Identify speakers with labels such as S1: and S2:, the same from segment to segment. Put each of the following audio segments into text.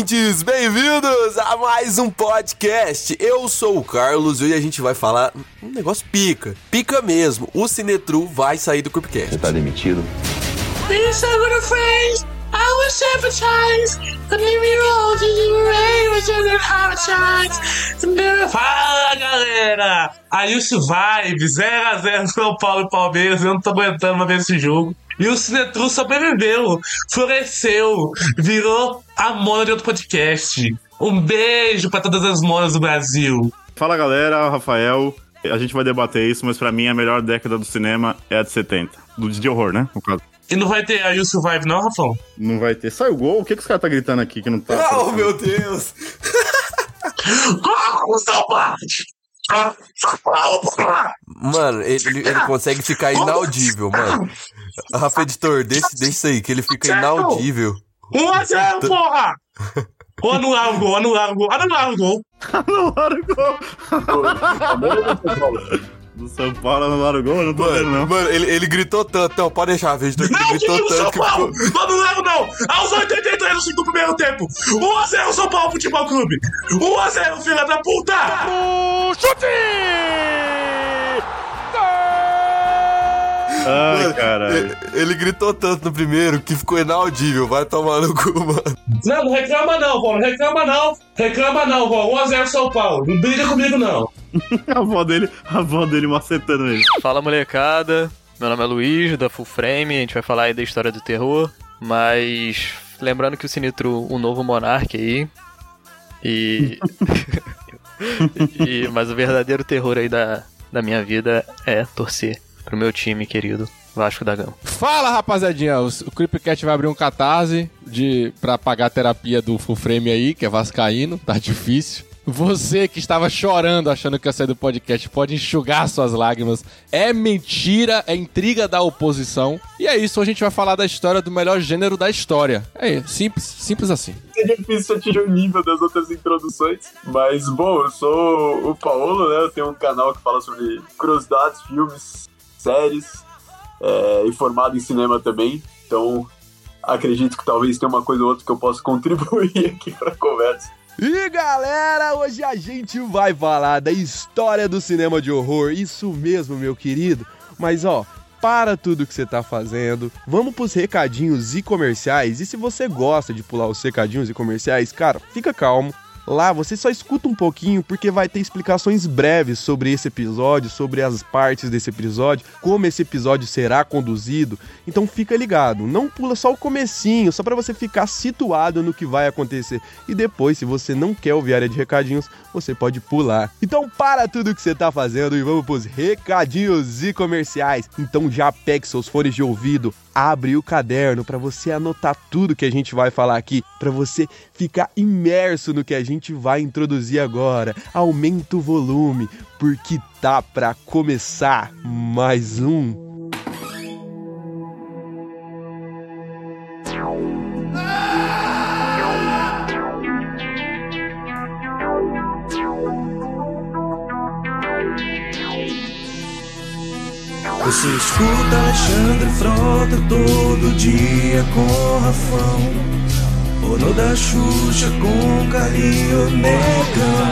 S1: ouvintes, bem-vindos a mais um podcast. Eu sou o Carlos e hoje a gente vai falar um negócio pica, pica mesmo. O Cinetru vai sair do Cupcast.
S2: Você tá demitido?
S3: This I'm gonna phrase. I was sabotage. The new old you was in the Fala galera! Ailson Vibe, 0x0 São Paulo e Palmeiras. Eu não tô aguentando mais ver esse jogo. E o Cinetru sobreviveu, floresceu, virou a mona de outro podcast. Um beijo pra todas as monas do Brasil.
S4: Fala galera, Rafael. A gente vai debater isso, mas pra mim a melhor década do cinema é a de 70. Do de horror, né? No caso.
S3: E não vai ter a You Survive, não, Rafão?
S4: Não vai ter. Sai o gol? O que, que os caras tá gritando aqui que não tá?
S1: Oh, meu Deus! Mano, ele, ele consegue ficar inaudível, mano. Rafa Editor, deixa, deixa isso aí, que ele fica inaudível.
S3: 1x0, porra! Ou anular o gol, anular o gol, anular o gol.
S4: Anularam o gol. Do São Paulo anularam o gol? Eu não tô
S1: Mano,
S4: vendo, não.
S1: mano ele, ele gritou tanto, não, pode deixar, que ele
S3: Não,
S1: gritou
S3: time do São
S1: tanto que
S3: Paulo!
S1: ficou...
S3: Não anularam, não! Aos 83 do segundo primeiro tempo! 1x0 São Paulo Futebol Clube! 1x0, filha da puta!
S4: Ai,
S1: Mano,
S4: caralho.
S1: ele, gritou tanto no primeiro que ficou inaudível, vai tomar no cu, mano.
S3: Não, não reclama não, Paulo, não reclama não! Reclama não, Paulo, 1x0 São Paulo, não briga comigo não!
S4: A avó dele, a avó dele macetando ele.
S5: Fala molecada, meu nome é Luiz, da Full Frame, a gente vai falar aí da história do terror, mas lembrando que o Sinistro, um novo monarca aí, e... e- Mas o verdadeiro terror aí da, da minha vida é torcer pro meu time querido, Vasco da Gama.
S6: Fala, rapaziadinha. O, Creepcast vai abrir um catarse de, pra pagar a terapia do Full Frame aí, que é vascaíno. Tá difícil. Você que estava chorando achando que ia sair do podcast pode enxugar suas lágrimas. É mentira, é intriga da oposição. E é isso, hoje a gente vai falar da história do melhor gênero da história. É isso, simples, simples assim.
S7: é difícil atingir o nível das outras introduções. Mas, bom, eu sou o Paulo, né? Eu tenho um canal que fala sobre curiosidades, filmes, séries, é, e formado em cinema também. Então, acredito que talvez tenha uma coisa ou outra que eu possa contribuir aqui para a conversa.
S1: E galera, hoje a gente vai falar da história do cinema de horror. Isso mesmo, meu querido. Mas ó, para tudo que você tá fazendo. Vamos pros recadinhos e comerciais. E se você gosta de pular os recadinhos e comerciais, cara, fica calmo. Lá você só escuta um pouquinho porque vai ter explicações breves sobre esse episódio, sobre as partes desse episódio, como esse episódio será conduzido. Então fica ligado, não pula só o comecinho, só para você ficar situado no que vai acontecer. E depois, se você não quer ouvir a área de recadinhos, você pode pular. Então para tudo que você tá fazendo e vamos pros recadinhos e comerciais. Então já pegue seus fones de ouvido, abre o caderno para você anotar tudo que a gente vai falar aqui, para você ficar imerso no que a gente vai introduzir agora. Aumenta o volume, porque tá para começar mais um
S8: Você escuta Alexandre Frota todo dia com Rafão Ono da Xuxa com Carinho Negão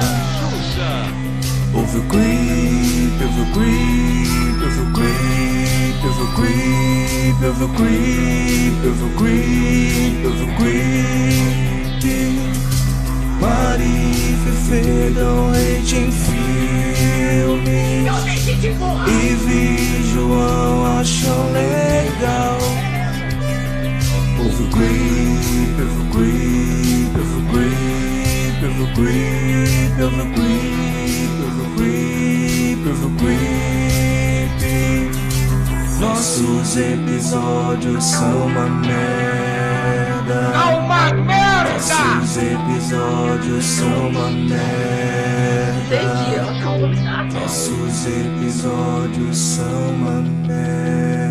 S8: Ouve o creep, ouve o creep, ouve o creep, ouve o creep, ouve o creep, ouve o creep, ouve o creep Mari Fefe dão hate em filme. E vi João acham legal Ouve o creep, ouve o creep, ouve o creep, ouve o creep, ouve o creep, ouve o creep, ouve o creep Nossos episódios são uma merda.
S3: Uma merda!
S8: Nossos episódios são uma merda. Nossos episódios são uma merda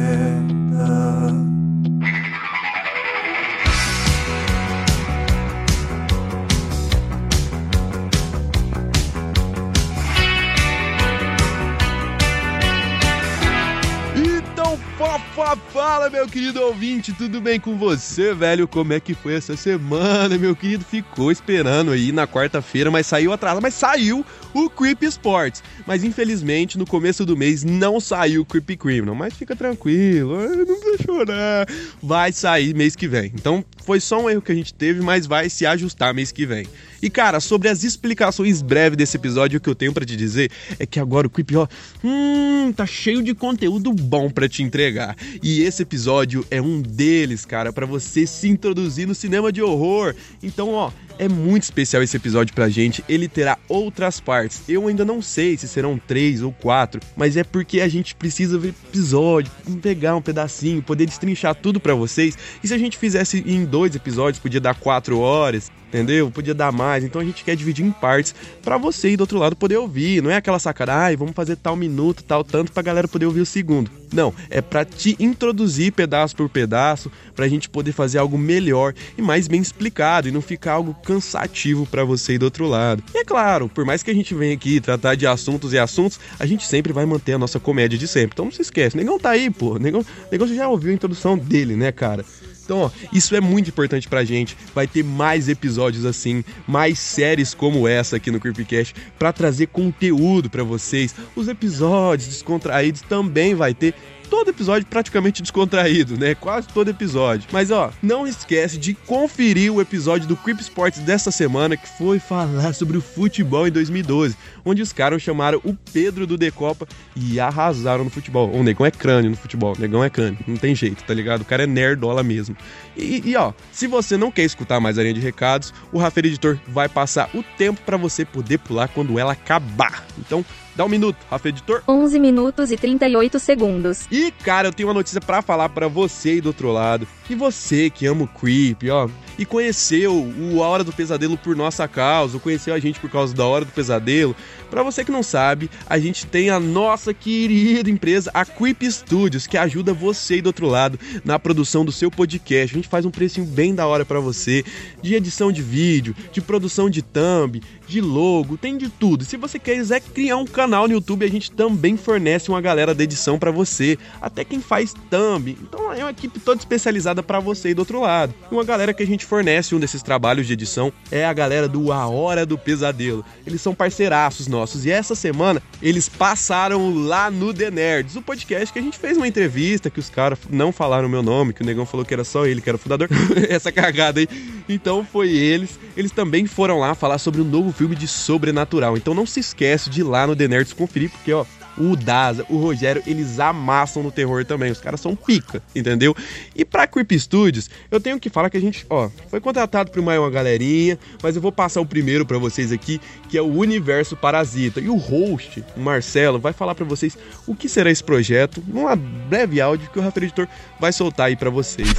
S1: Fala, meu querido ouvinte, tudo bem com você, velho? Como é que foi essa semana, meu querido? Ficou esperando aí na quarta-feira, mas saiu atrasado, mas saiu o Creep Sports. Mas infelizmente, no começo do mês não saiu o Creepy Criminal, mas fica tranquilo, não precisa chorar. Vai sair mês que vem. Então, foi só um erro que a gente teve, mas vai se ajustar mês que vem. E cara, sobre as explicações breves desse episódio, o que eu tenho para te dizer é que agora o ó, hum, tá cheio de conteúdo bom para te entregar. E esse episódio é um deles, cara, para você se introduzir no cinema de horror. Então, ó, é muito especial esse episódio pra gente. Ele terá outras partes. Eu ainda não sei se serão três ou quatro, mas é porque a gente precisa ver episódio, pegar um pedacinho, poder destrinchar tudo para vocês. E se a gente fizesse em dois episódios, podia dar quatro horas entendeu? Podia dar mais, então a gente quer dividir em partes para você e do outro lado poder ouvir. Não é aquela sacada, ai, vamos fazer tal minuto, tal tanto pra galera poder ouvir o segundo. Não, é para te introduzir pedaço por pedaço, pra gente poder fazer algo melhor e mais bem explicado e não ficar algo cansativo para você e do outro lado. E é claro, por mais que a gente venha aqui tratar de assuntos e assuntos, a gente sempre vai manter a nossa comédia de sempre. Então não se esquece, Negão tá aí, pô. Negão, Negão você já ouviu a introdução dele, né, cara? Então, ó, isso é muito importante pra gente. Vai ter mais episódios assim, mais séries como essa aqui no Creepcast para trazer conteúdo para vocês. Os episódios descontraídos também vai ter todo episódio praticamente descontraído, né? Quase todo episódio. Mas ó, não esquece de conferir o episódio do Creep Sports dessa semana que foi falar sobre o futebol em 2012, onde os caras chamaram o Pedro do Decopa e arrasaram no futebol. O negão é crânio no futebol, o negão é crânio, não tem jeito, tá ligado? O cara é nerdola mesmo. E, e ó, se você não quer escutar mais a linha de recados, o Rafael Editor vai passar o tempo para você poder pular quando ela acabar. Então, Dá um minuto, Rafa Editor.
S2: 11 minutos e 38 segundos.
S1: E, cara, eu tenho uma notícia para falar para você aí do outro lado. E você que ama o Creep, ó, e conheceu o A Hora do Pesadelo por nossa causa, conheceu a gente por causa da Hora do Pesadelo, para você que não sabe, a gente tem a nossa querida empresa, a Creep Studios, que ajuda você aí do outro lado na produção do seu podcast. A gente faz um precinho bem da hora para você, de edição de vídeo, de produção de thumb, de logo, tem de tudo. Se você quiser criar um canal no YouTube, a gente também fornece uma galera de edição para você, até quem faz thumb. Então é uma equipe toda especializada para você aí do outro lado. Uma galera que a gente fornece um desses trabalhos de edição é a galera do A Hora do Pesadelo. Eles são parceiraços nossos e essa semana eles passaram lá no The Nerds, o podcast que a gente fez uma entrevista que os caras não falaram o meu nome, que o negão falou que era só ele que era o fundador. essa cagada aí. Então foi eles. Eles também foram lá falar sobre o novo filme de sobrenatural. Então não se esquece de ir lá no The Nerds conferir, porque ó, o Daza, o Rogério, eles amassam no terror também. Os caras são pica, entendeu? E pra Creep Studios, eu tenho que falar que a gente, ó, foi contratado por uma, galerinha, mas eu vou passar o primeiro para vocês aqui, que é o Universo Parasita. E o host, o Marcelo, vai falar para vocês o que será esse projeto, numa breve áudio que o Rafael Editor vai soltar aí para vocês.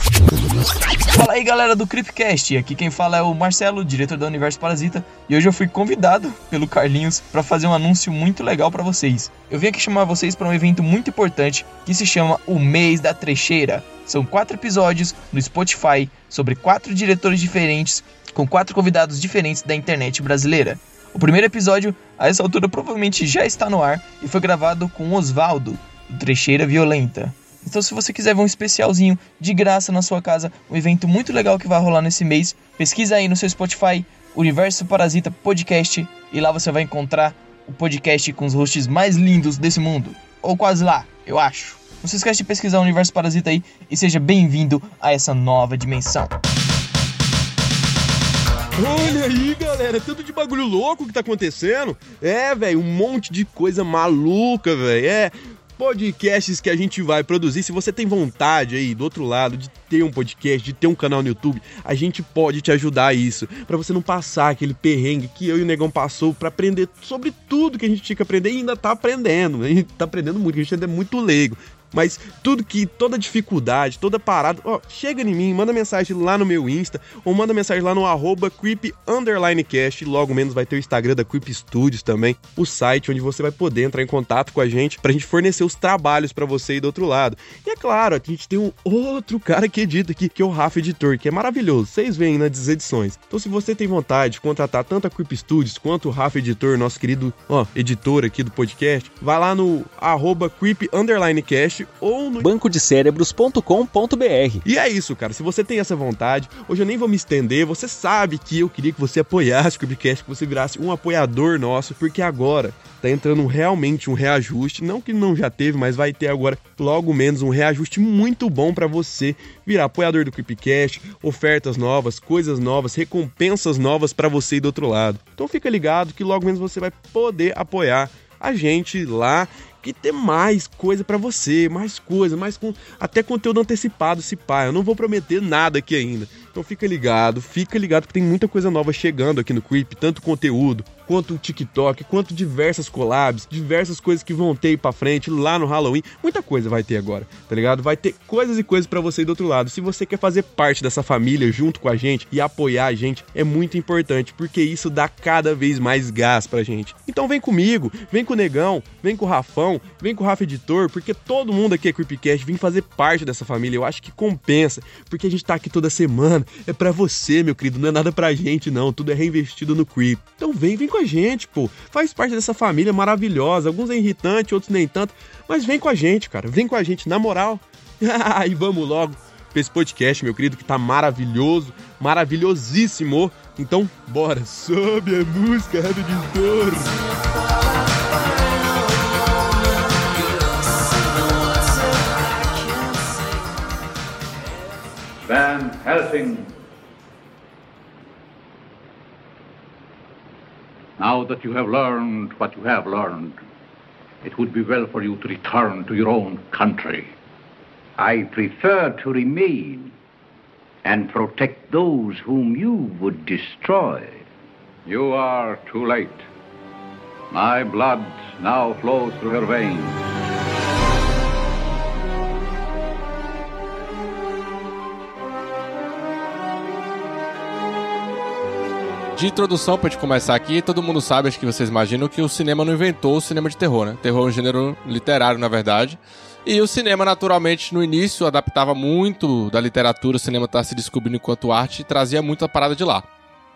S9: Fala aí galera do Creepcast, aqui quem fala é o Marcelo, diretor do Universo Parasita, e hoje eu fui convidado pelo Carlinhos para fazer um anúncio muito legal para vocês. Eu vim aqui chamar vocês para um evento muito importante que se chama O Mês da Trecheira. São quatro episódios no Spotify sobre quatro diretores diferentes com quatro convidados diferentes da internet brasileira. O primeiro episódio, a essa altura, provavelmente já está no ar e foi gravado com Osvaldo, do Trecheira Violenta. Então, se você quiser ver um especialzinho de graça na sua casa, um evento muito legal que vai rolar nesse mês, pesquisa aí no seu Spotify Universo Parasita Podcast e lá você vai encontrar o podcast com os hosts mais lindos desse mundo. Ou quase lá, eu acho. Não se esquece de pesquisar o Universo Parasita aí e seja bem-vindo a essa nova dimensão.
S1: Olha aí, galera, tanto de bagulho louco que tá acontecendo. É, velho, um monte de coisa maluca, velho. É, podcasts que a gente vai produzir. Se você tem vontade aí do outro lado de ter um podcast, de ter um canal no YouTube, a gente pode te ajudar a isso, para você não passar aquele perrengue que eu e o Negão passou para aprender sobre tudo que a gente tinha que aprender e ainda tá aprendendo. A gente tá aprendendo muito, a gente ainda é muito leigo. Mas tudo que, toda dificuldade, toda parada, ó, chega em mim, manda mensagem lá no meu Insta, ou manda mensagem lá no arroba logo menos vai ter o Instagram da Creep Studios também, o site onde você vai poder entrar em contato com a gente pra gente fornecer os trabalhos para você aí do outro lado. E é claro, a gente tem um outro cara que edita aqui, que é o Rafa Editor, que é maravilhoso, vocês veem nas edições. Então se você tem vontade de contratar tanto a Creep Studios quanto o Rafa Editor, nosso querido, ó, editor aqui do podcast, vai lá no arroba Ou no
S10: bancodecerebros.com.br.
S1: E é isso, cara. Se você tem essa vontade, hoje eu nem vou me estender. Você sabe que eu queria que você apoiasse o Creepcast, que você virasse um apoiador nosso, porque agora tá entrando realmente um reajuste. Não que não já teve, mas vai ter agora logo menos um reajuste muito bom para você virar apoiador do Creepcast, ofertas novas, coisas novas, recompensas novas para você e do outro lado. Então fica ligado que logo menos você vai poder apoiar a gente lá e ter mais coisa para você, mais coisa, mais com até conteúdo antecipado se pá. Eu não vou prometer nada aqui ainda. Então fica ligado, fica ligado que tem muita coisa nova chegando aqui no Creep, tanto conteúdo, quanto o TikTok, quanto diversas collabs, diversas coisas que vão ter para frente lá no Halloween. Muita coisa vai ter agora, tá ligado? Vai ter coisas e coisas para você do outro lado. Se você quer fazer parte dessa família junto com a gente e apoiar a gente, é muito importante, porque isso dá cada vez mais gás pra gente. Então vem comigo, vem com o Negão, vem com o Rafão, vem com o Rafa Editor, porque todo mundo aqui é Creepcast, vem fazer parte dessa família. Eu acho que compensa, porque a gente tá aqui toda semana. É para você, meu querido, não é nada pra gente, não. Tudo é reinvestido no Creep. Então vem, vem com a gente, pô. Faz parte dessa família maravilhosa. Alguns é irritante, outros nem tanto. Mas vem com a gente, cara. Vem com a gente, na moral. e vamos logo pra esse podcast, meu querido, que tá maravilhoso, maravilhosíssimo. Então, bora, sobe a música do editor.
S11: Van Helsing. Now that you have learned what you have learned, it would be well for you to return to your own country.
S12: I prefer to remain and protect those whom you would destroy.
S11: You are too late. My blood now flows through your veins.
S6: De introdução, pra gente começar aqui, todo mundo sabe, acho que vocês imaginam, que o cinema não inventou o cinema de terror, né? Terror é um gênero literário, na verdade. E o cinema, naturalmente, no início, adaptava muito da literatura, o cinema tá se descobrindo enquanto arte e trazia muita parada de lá.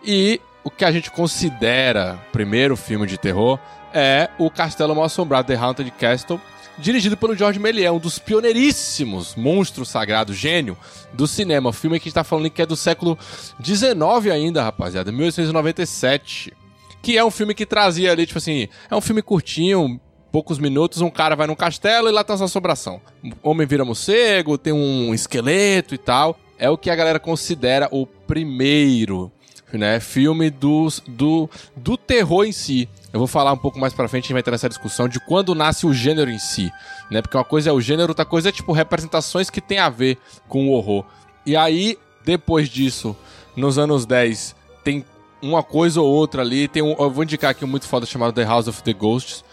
S6: E o que a gente considera primeiro filme de terror é o Castelo Mal Assombrado, The Haunted Castle, dirigido pelo George Méliès, um dos pioneiríssimos monstros sagrados, gênio do cinema. O filme que a gente tá falando que é do século XIX ainda, rapaziada, 1897. Que é um filme que trazia ali, tipo assim, é um filme curtinho, poucos minutos, um cara vai num castelo e lá tem essa assombração. Homem vira morcego, tem um esqueleto e tal. É o que a galera considera o primeiro né, filme do, do, do terror em si. Eu vou falar um pouco mais pra frente, a gente vai entrar nessa discussão de quando nasce o gênero em si, né? Porque uma coisa é o gênero, outra coisa é, tipo, representações que tem a ver com o horror. E aí, depois disso, nos anos 10, tem uma coisa ou outra ali. Tem um, eu vou indicar aqui um muito foda chamado The House of the Ghosts.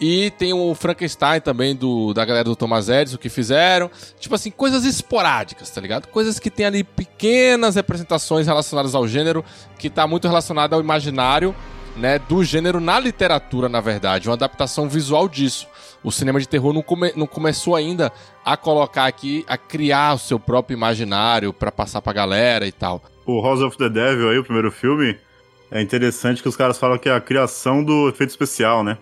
S6: E tem o Frankenstein também, do, da galera do Thomas Edison, que fizeram. Tipo assim, coisas esporádicas, tá ligado? Coisas que tem ali pequenas representações relacionadas ao gênero, que tá muito relacionado ao imaginário né, do gênero na literatura, na verdade, uma adaptação visual disso. O cinema de terror não, come, não começou ainda a colocar aqui, a criar o seu próprio imaginário para passar pra galera e tal.
S4: O House of the Devil aí, o primeiro filme, é interessante que os caras falam que é a criação do efeito especial, né?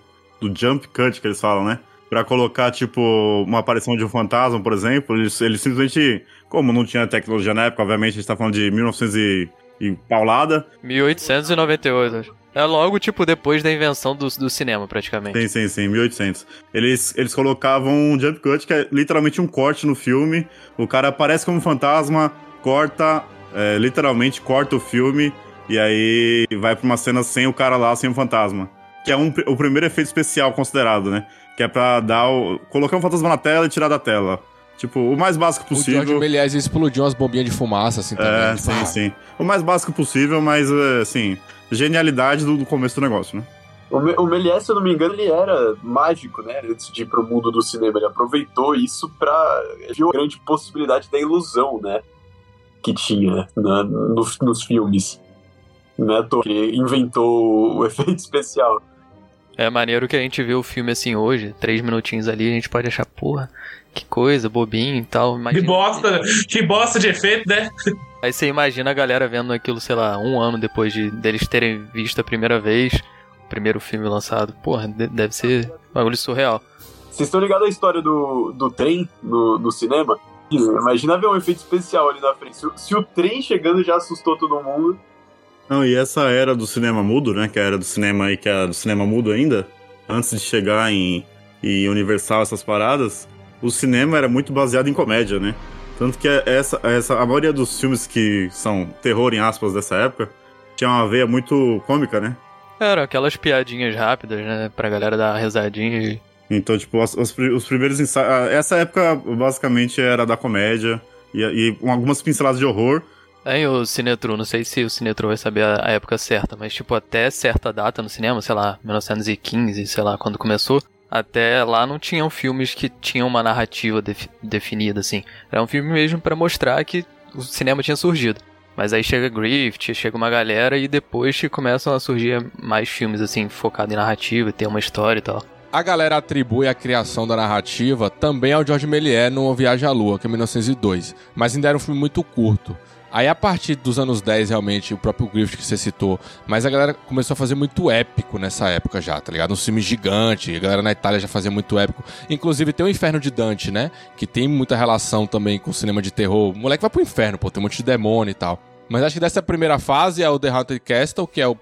S4: Do jump cut que eles falam, né? Pra colocar, tipo, uma aparição de um fantasma, por exemplo, eles, eles simplesmente, como não tinha tecnologia na época, obviamente a gente tá falando de 1900 e, e paulada.
S5: 1898, acho. É logo, tipo, depois da invenção do, do cinema, praticamente.
S4: Sim, sim, sim, 1800. Eles, eles colocavam um jump cut, que é literalmente um corte no filme. O cara aparece como fantasma, corta, é, literalmente corta o filme, e aí vai pra uma cena sem o cara lá, sem o fantasma. Que é um, o primeiro efeito especial considerado, né? Que é pra dar o, colocar um fantasma na tela e tirar da tela. Tipo, o mais básico possível.
S6: O George Méliès explodiu umas bombinhas de fumaça, assim, também.
S4: É,
S6: tipo,
S4: sim,
S6: ah.
S4: sim. O mais básico possível, mas, assim, genialidade do, do começo do negócio, né?
S7: O, Me o Méliès, se eu não me engano, ele era mágico, né? Antes de ir pro mundo do cinema. Ele aproveitou isso pra. Viu a grande possibilidade da ilusão, né? Que tinha na, no, nos filmes. É toa que ele inventou o efeito especial.
S5: É maneiro que a gente vê o filme assim hoje, três minutinhos ali, a gente pode achar, porra, que coisa, bobinho e tal.
S3: Que bosta, que bosta de efeito, né?
S5: Aí você imagina a galera vendo aquilo, sei lá, um ano depois de deles terem visto a primeira vez, o primeiro filme lançado. Porra, de- deve ser um bagulho surreal.
S7: Vocês estão ligados à história do, do trem no, no cinema? Imagina ver um efeito especial ali na frente. Se, se o trem chegando já assustou todo mundo.
S4: Não, e essa era do cinema mudo, né? Que é a era do cinema aí, que é do cinema mudo ainda, antes de chegar em, em Universal, essas paradas, o cinema era muito baseado em comédia, né? Tanto que essa, essa, a maioria dos filmes que são terror, em aspas, dessa época, tinha uma veia muito cômica, né?
S5: Era aquelas piadinhas rápidas, né? Pra galera dar uma risadinha e.
S4: Então, tipo, os, os os primeiros ensaios. Essa época, basicamente, era da comédia e, e com algumas pinceladas de horror.
S5: Aí o Cinetru, não sei se o Cinetru vai saber a, época certa, mas tipo, até certa data no cinema, sei lá, 1915, sei lá, quando começou, até lá não tinham filmes que tinham uma narrativa defi- definida, assim. Era um filme mesmo pra mostrar que o cinema tinha surgido. Mas aí chega Griffith, chega uma galera e depois que começam a surgir mais filmes, assim, focados em narrativa, ter uma história e tal.
S6: A galera atribui a criação da narrativa também ao George Méliès no Viagem à Lua, que é 1902, mas ainda era um filme muito curto. Aí a partir dos anos 10, realmente, o próprio Griffith que você citou, mas a galera começou a fazer muito épico nessa época já, tá ligado? Um filme gigante, a galera na Itália já fazia muito épico. Inclusive tem o Inferno de Dante, né? Que tem muita relação também com o cinema de terror. O moleque vai pro inferno, pô, tem um monte de demônio e tal. Mas acho que dessa primeira fase é o The Haunted Castle, que é o,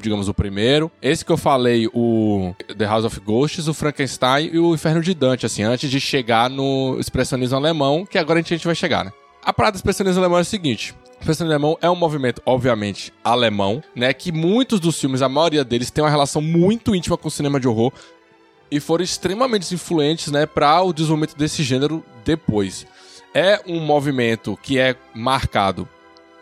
S6: digamos, o primeiro. Esse que eu falei, o The House of Ghosts, o Frankenstein e o Inferno de Dante, assim, antes de chegar no expressionismo alemão, que agora a gente vai chegar, né? A parada do expressionismo alemão é o seguinte. O alemão é um movimento, obviamente, alemão, né? Que muitos dos filmes, a maioria deles, tem uma relação muito íntima com o cinema de horror e foram extremamente influentes, né, para o desenvolvimento desse gênero depois. É um movimento que é marcado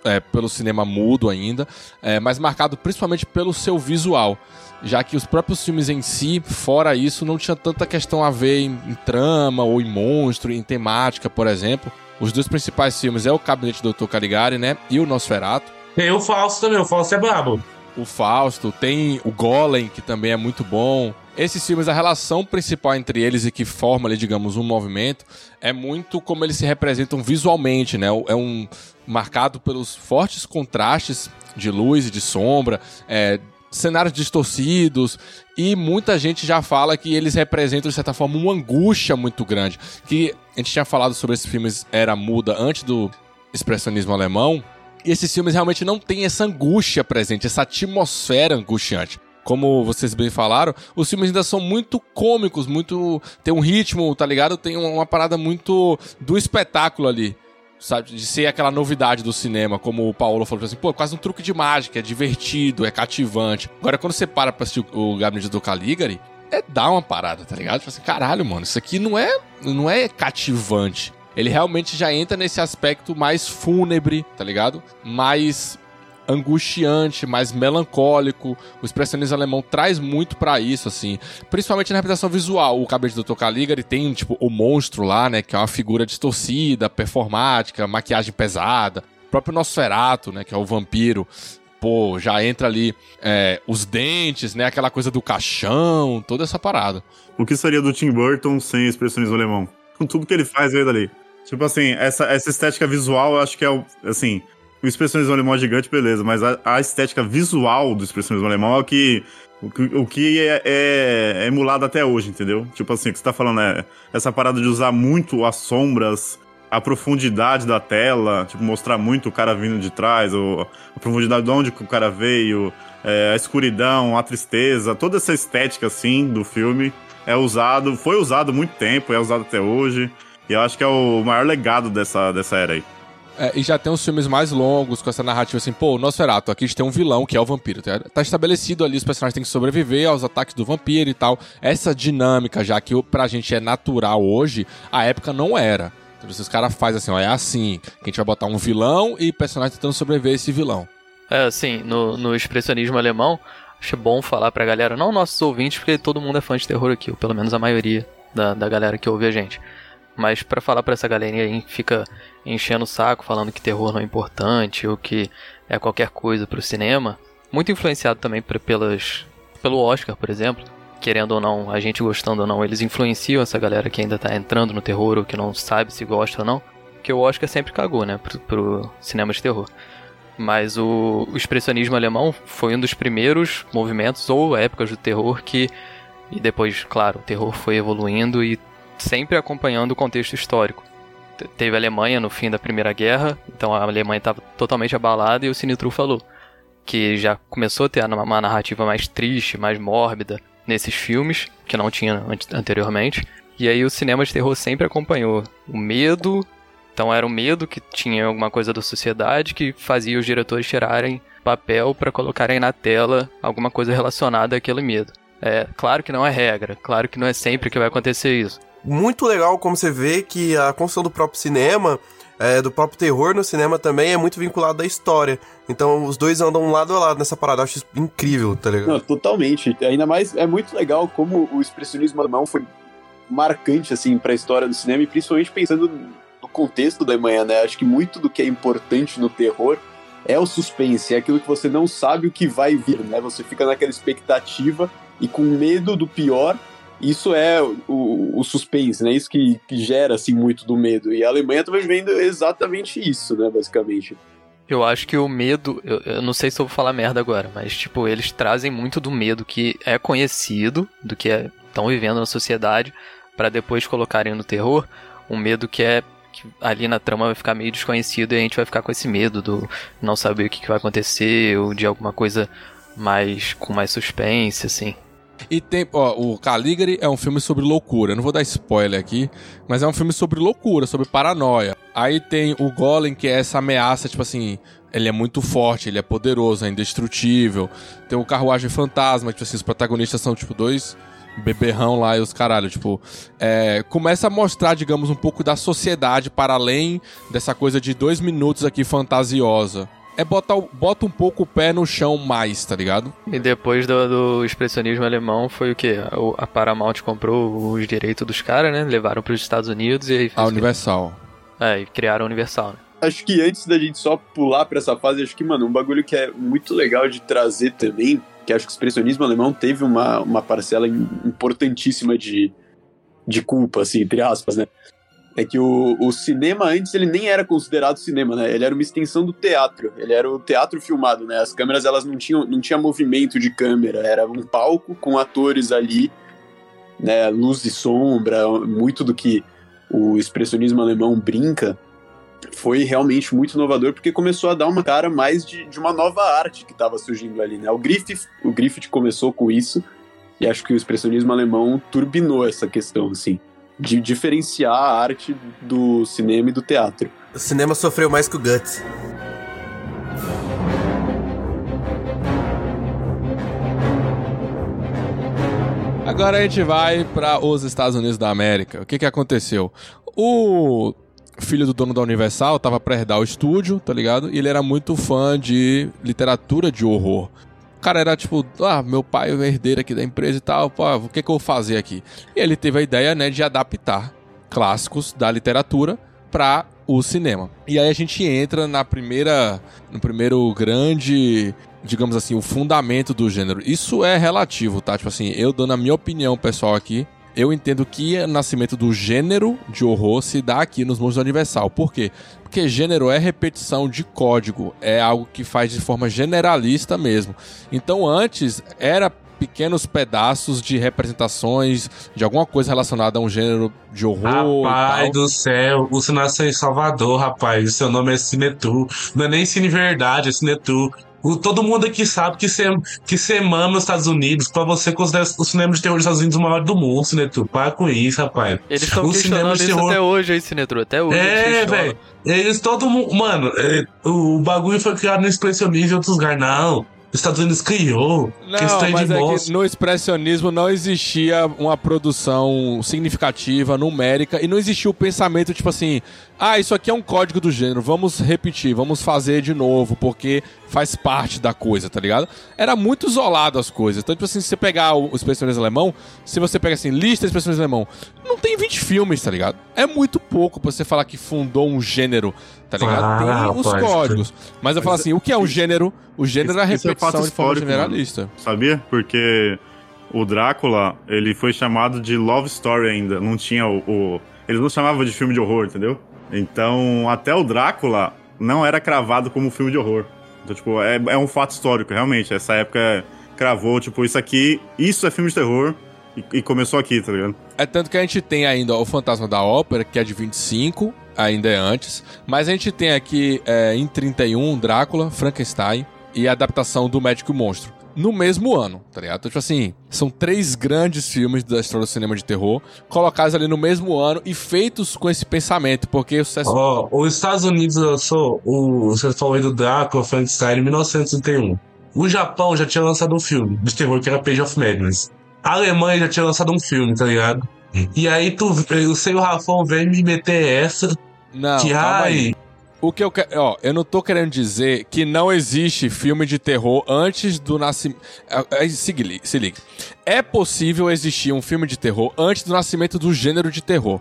S6: é, pelo cinema mudo ainda, é, mas marcado principalmente pelo seu visual, já que os próprios filmes em si, fora isso, não tinha tanta questão a ver em, em trama ou em monstro, em temática, por exemplo. Os dois principais filmes é o Gabinete do Dr. Caligari, né, e o Nosferatu.
S3: Tem o Fausto também, o Fausto é brabo.
S6: O Fausto, tem o Golem, que também é muito bom. Esses filmes, a relação principal entre eles e que forma ali, digamos, um movimento, é muito como eles se representam visualmente, né? É um marcado pelos fortes contrastes de luz e de sombra, é, cenários distorcidos, e muita gente já fala que eles representam, de certa forma, uma angústia muito grande. Que a gente tinha falado sobre esses filmes Era Muda antes do expressionismo alemão, e esses filmes realmente não têm essa angústia presente, essa atmosfera angustiante. Como vocês bem falaram, os filmes ainda são muito cômicos, muito. tem um ritmo, tá ligado? Tem uma, uma parada muito do espetáculo ali. Sabe? De ser aquela novidade do cinema, como o Paulo falou assim, pô, é quase um truque de mágica, é divertido, é cativante. Agora, quando você para pra assistir o Gabinete do Caligari, é dar uma parada, tá ligado? Tipo assim, caralho, mano, isso aqui não é, não é cativante. Ele realmente já entra nesse aspecto mais fúnebre, tá ligado? Mais angustiante, mais melancólico. O expressionismo alemão traz muito pra isso, assim. Principalmente na representação visual. O Cabelo do Dr. Caligari tem, tipo, o monstro lá, né? Que é uma figura distorcida, performática, maquiagem pesada. O próprio Nosferatu, né? Que é o vampiro. Pô, já entra ali é, os dentes, né? Aquela coisa do caixão, toda essa parada.
S4: O que seria do Tim Burton sem expressionismo alemão? Com tudo que ele faz veio dali. Tipo assim, essa, essa estética visual, eu acho que é. Assim, o expressionismo alemão é gigante, beleza, mas a, a estética visual do expressionismo alemão é o que. O que, é, é, é emulado até hoje, entendeu? Tipo assim, o que você tá falando é essa parada de usar muito as sombras, a profundidade da tela, tipo, mostrar muito o cara vindo de trás, ou a profundidade de onde o cara veio, é, a escuridão, a tristeza, toda essa estética, assim, do filme é usado, foi usado muito tempo, é usado até hoje. E eu acho que é o maior legado dessa, dessa era aí.
S6: É, e já tem uns filmes mais longos, com essa narrativa assim, pô, Nosferatu, aqui a gente tem um vilão que é o vampiro. Tá, tá estabelecido ali, os personagens têm que sobreviver aos ataques do vampiro e tal. Essa dinâmica, já que pra gente é natural hoje, a época não era. Então, os caras fazem assim, ó, é assim, que a gente vai botar um vilão e personagem tentando sobreviver a esse vilão.
S5: É, assim, no, no expressionismo alemão, acho bom falar pra galera, não nossos ouvintes, porque todo mundo é fã de terror aqui, ou pelo menos a maioria da, da galera que ouve a gente. Mas pra falar pra essa galerinha aí fica enchendo o saco, falando que terror não é importante, ou que é qualquer coisa pro cinema, muito influenciado também pelas, pelo Oscar, por exemplo, querendo ou não, a gente gostando ou não, eles influenciam essa galera que ainda tá entrando no terror, ou que não sabe se gosta ou não, que o Oscar sempre cagou, né, pro, pro cinema de terror. Mas o, o expressionismo alemão foi um dos primeiros movimentos ou épocas do terror que E depois, claro, o terror foi evoluindo e sempre acompanhando o contexto histórico. Te- Teve a Alemanha no fim da Primeira Guerra, então a Alemanha estava totalmente abalada e o Sinitru falou que já começou a ter uma narrativa mais triste, mais mórbida nesses filmes, que não tinha ante- anteriormente. E aí o cinema de terror sempre acompanhou o medo, então era o medo que tinha alguma coisa da sociedade que fazia os diretores tirarem papel para colocarem na tela alguma coisa relacionada àquele medo. É, claro que não é regra, claro que não é sempre que vai acontecer isso.
S10: Muito legal como você vê que a construção do próprio cinema, é, do próprio terror no cinema também é muito vinculado à história. Então os dois andam lado a lado nessa parada. Eu acho isso incrível, tá ligado?
S7: Não, totalmente. Ainda mais, é muito legal como o expressionismo alemão foi marcante, assim, pra história do cinema e principalmente pensando no contexto da Alemanha, né? Acho que muito do que é importante no terror é o suspense, é aquilo que você não sabe o que vai vir, né? Você fica naquela expectativa e com medo do pior. Isso é o, o suspense, né? Isso que, que gera, assim, muito do medo. E a Alemanha tá vivendo exatamente isso, né? Basicamente.
S5: Eu acho que o medo, eu, eu não sei se eu vou falar merda agora, mas tipo, eles trazem muito do medo que é conhecido, do que estão vivendo na sociedade, pra depois colocarem no terror, um medo que é que ali na trama vai ficar meio desconhecido e a gente vai ficar com esse medo do não saber o que, que vai acontecer ou de alguma coisa mais com mais suspense, assim.
S6: E tem, ó, o Caligari é um filme sobre loucura. Eu não vou dar spoiler aqui, mas é um filme sobre loucura, sobre paranoia. Aí tem o Golem, que é essa ameaça, tipo assim, ele é muito forte, ele é poderoso, é indestrutível. Tem o Carruagem Fantasma, que tipo assim, os protagonistas são tipo dois beberrão lá e os caralho, tipo, é, começa a mostrar, digamos, um pouco da sociedade para além dessa coisa de dois minutos aqui fantasiosa. É botar, o- bota um pouco o pé no chão mais, tá ligado?
S5: E depois do, do expressionismo alemão foi o quê? O- A Paramount comprou os direitos dos caras, né? Levaram para os Estados Unidos e aí fez
S6: A
S5: o quê?
S6: Universal.
S5: É, e criaram a Universal, né?
S7: Acho que antes da gente só pular pra essa fase, acho que, mano, um bagulho que é muito legal de trazer também, que acho que o expressionismo alemão teve uma, uma parcela im- importantíssima de, de culpa, assim, entre aspas, né? É que o, o cinema antes ele nem era considerado cinema, né? Ele era uma extensão do teatro. Ele era o teatro filmado, né? As câmeras elas não tinham não tinha movimento de câmera, era um palco com atores ali, né? Luz e sombra, muito do que o expressionismo alemão brinca foi realmente muito inovador porque começou a dar uma cara mais de, de uma nova arte que estava surgindo ali, né? O Griffith, o Griffith começou com isso e acho que o expressionismo alemão turbinou essa questão, assim, de diferenciar a arte do cinema e do teatro.
S10: O cinema sofreu mais que o Guts.
S6: Agora a gente vai para os Estados Unidos da América. O que que aconteceu? O filho do dono da Universal tava pra herdar o estúdio, tá ligado? E ele era muito fã de literatura de horror. Cara era tipo, ah, meu pai é herdeiro aqui da empresa e tal, pô, o que que eu vou fazer aqui? E ele teve a ideia, né, de adaptar clássicos da literatura para o cinema. E aí a gente entra na primeira, no primeiro grande, digamos assim, o fundamento do gênero. Isso é relativo, tá? Tipo assim, eu dando a minha opinião pessoal aqui, eu entendo que o nascimento do gênero de horror se dá aqui nos mundos do Universal. Por quê? Porque gênero é repetição de código, é algo que faz de forma generalista mesmo. Então antes era pequenos pedaços de representações de alguma coisa relacionada a um gênero de horror
S3: Rapaz do céu, você nasceu em Salvador, rapaz. O seu nome é Cinetu. Não é nem Cine Verdade, é Cinetu. O, todo mundo aqui sabe que você que você mama os Estados Unidos. Pra você considera o cinema de terror dos Estados Unidos o maior do mundo, Cinetu. Para com isso, rapaz.
S5: Eles estão questionando isso
S3: terror-
S5: até hoje aí, Sinetro. Até hoje.
S3: É, velho. Eles todo mundo. Mano, é, o bagulho foi criado no expressionismo em outros lugares. Não. Os Estados Unidos criou.
S6: Não,
S3: questão
S6: mas
S3: de
S6: é que no expressionismo não existia uma produção significativa, numérica, e não existia o pensamento, tipo assim, ah, isso aqui é um código do gênero, vamos repetir, vamos fazer de novo, porque faz parte da coisa, tá ligado? Era muito isolado as coisas. Então, tipo assim, se você pegar o, o expressionismo alemão, se você pega assim, lista de expressionismo alemão, não tem 20 filmes, tá ligado? É muito pouco pra você falar que fundou um gênero, tá ligado?
S4: Ah,
S6: tem os
S4: rapaz,
S6: códigos. Mas eu falo assim, o que é um gênero? O gênero é a
S4: é
S6: repetição
S4: fato
S6: de forma generalista.
S4: mano. Sabia? Porque o Drácula, ele foi chamado de Love Story ainda. Não tinha o. o... Eles não chamavam de filme de horror, entendeu? Então, até o Drácula não era cravado como filme de horror. Então, tipo, é, é um fato histórico, realmente. Essa época cravou, tipo, isso aqui, isso é filme de terror. e, e começou aqui, tá ligado?
S6: É tanto que a gente tem ainda o Fantasma da Ópera, que é de 25, ainda é antes. Mas a gente tem aqui é, em 31 Drácula, Frankenstein e a adaptação do Médico Monstro. No mesmo ano, tá ligado? Então, tipo assim, são três grandes filmes da história do cinema de terror, colocados ali no mesmo ano e feitos com esse pensamento, porque o sucesso.
S3: Ó, os Estados Unidos lançou o. Você falou aí do Drácula, Frankenstein, em 1931. O Japão já tinha lançado um filme de terror que era Page of Madness. A Alemanha já tinha lançado um filme, tá ligado? E aí tu, o seu Rafão vem me meter essa.
S6: Não,
S3: que ai,
S6: aí. O que eu quero. Ó, eu não tô querendo dizer que não existe filme de terror antes do nascimento. Se liga, se liga. É possível existir um filme de terror antes do nascimento do gênero de terror.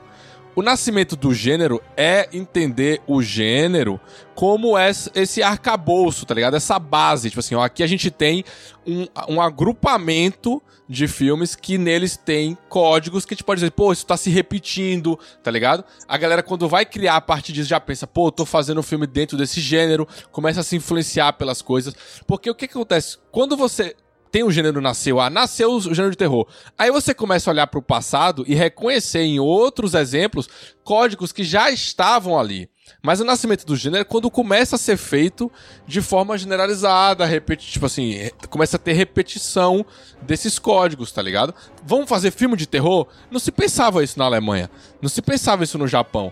S6: O nascimento do gênero é entender o gênero como esse esse arcabouço, tá ligado? Essa base. Tipo assim, ó, aqui a gente tem um, um agrupamento de filmes que neles tem códigos que a gente pode dizer, pô, isso tá se repetindo, tá ligado? A galera, quando vai criar a partir disso, já pensa, pô, tô fazendo um filme dentro desse gênero, começa a se influenciar pelas coisas. Porque o que, que acontece? Quando você tem o gênero nasceu, ah, nasceu o gênero de terror. Aí você começa a olhar para o passado e reconhecer em outros exemplos códigos que já estavam ali. Mas o nascimento do gênero é quando começa a ser feito de forma generalizada, repeti tipo assim, re- começa a ter repetição desses códigos, tá ligado? Vamos fazer filme de terror? Não se pensava isso na Alemanha, não se pensava isso no Japão.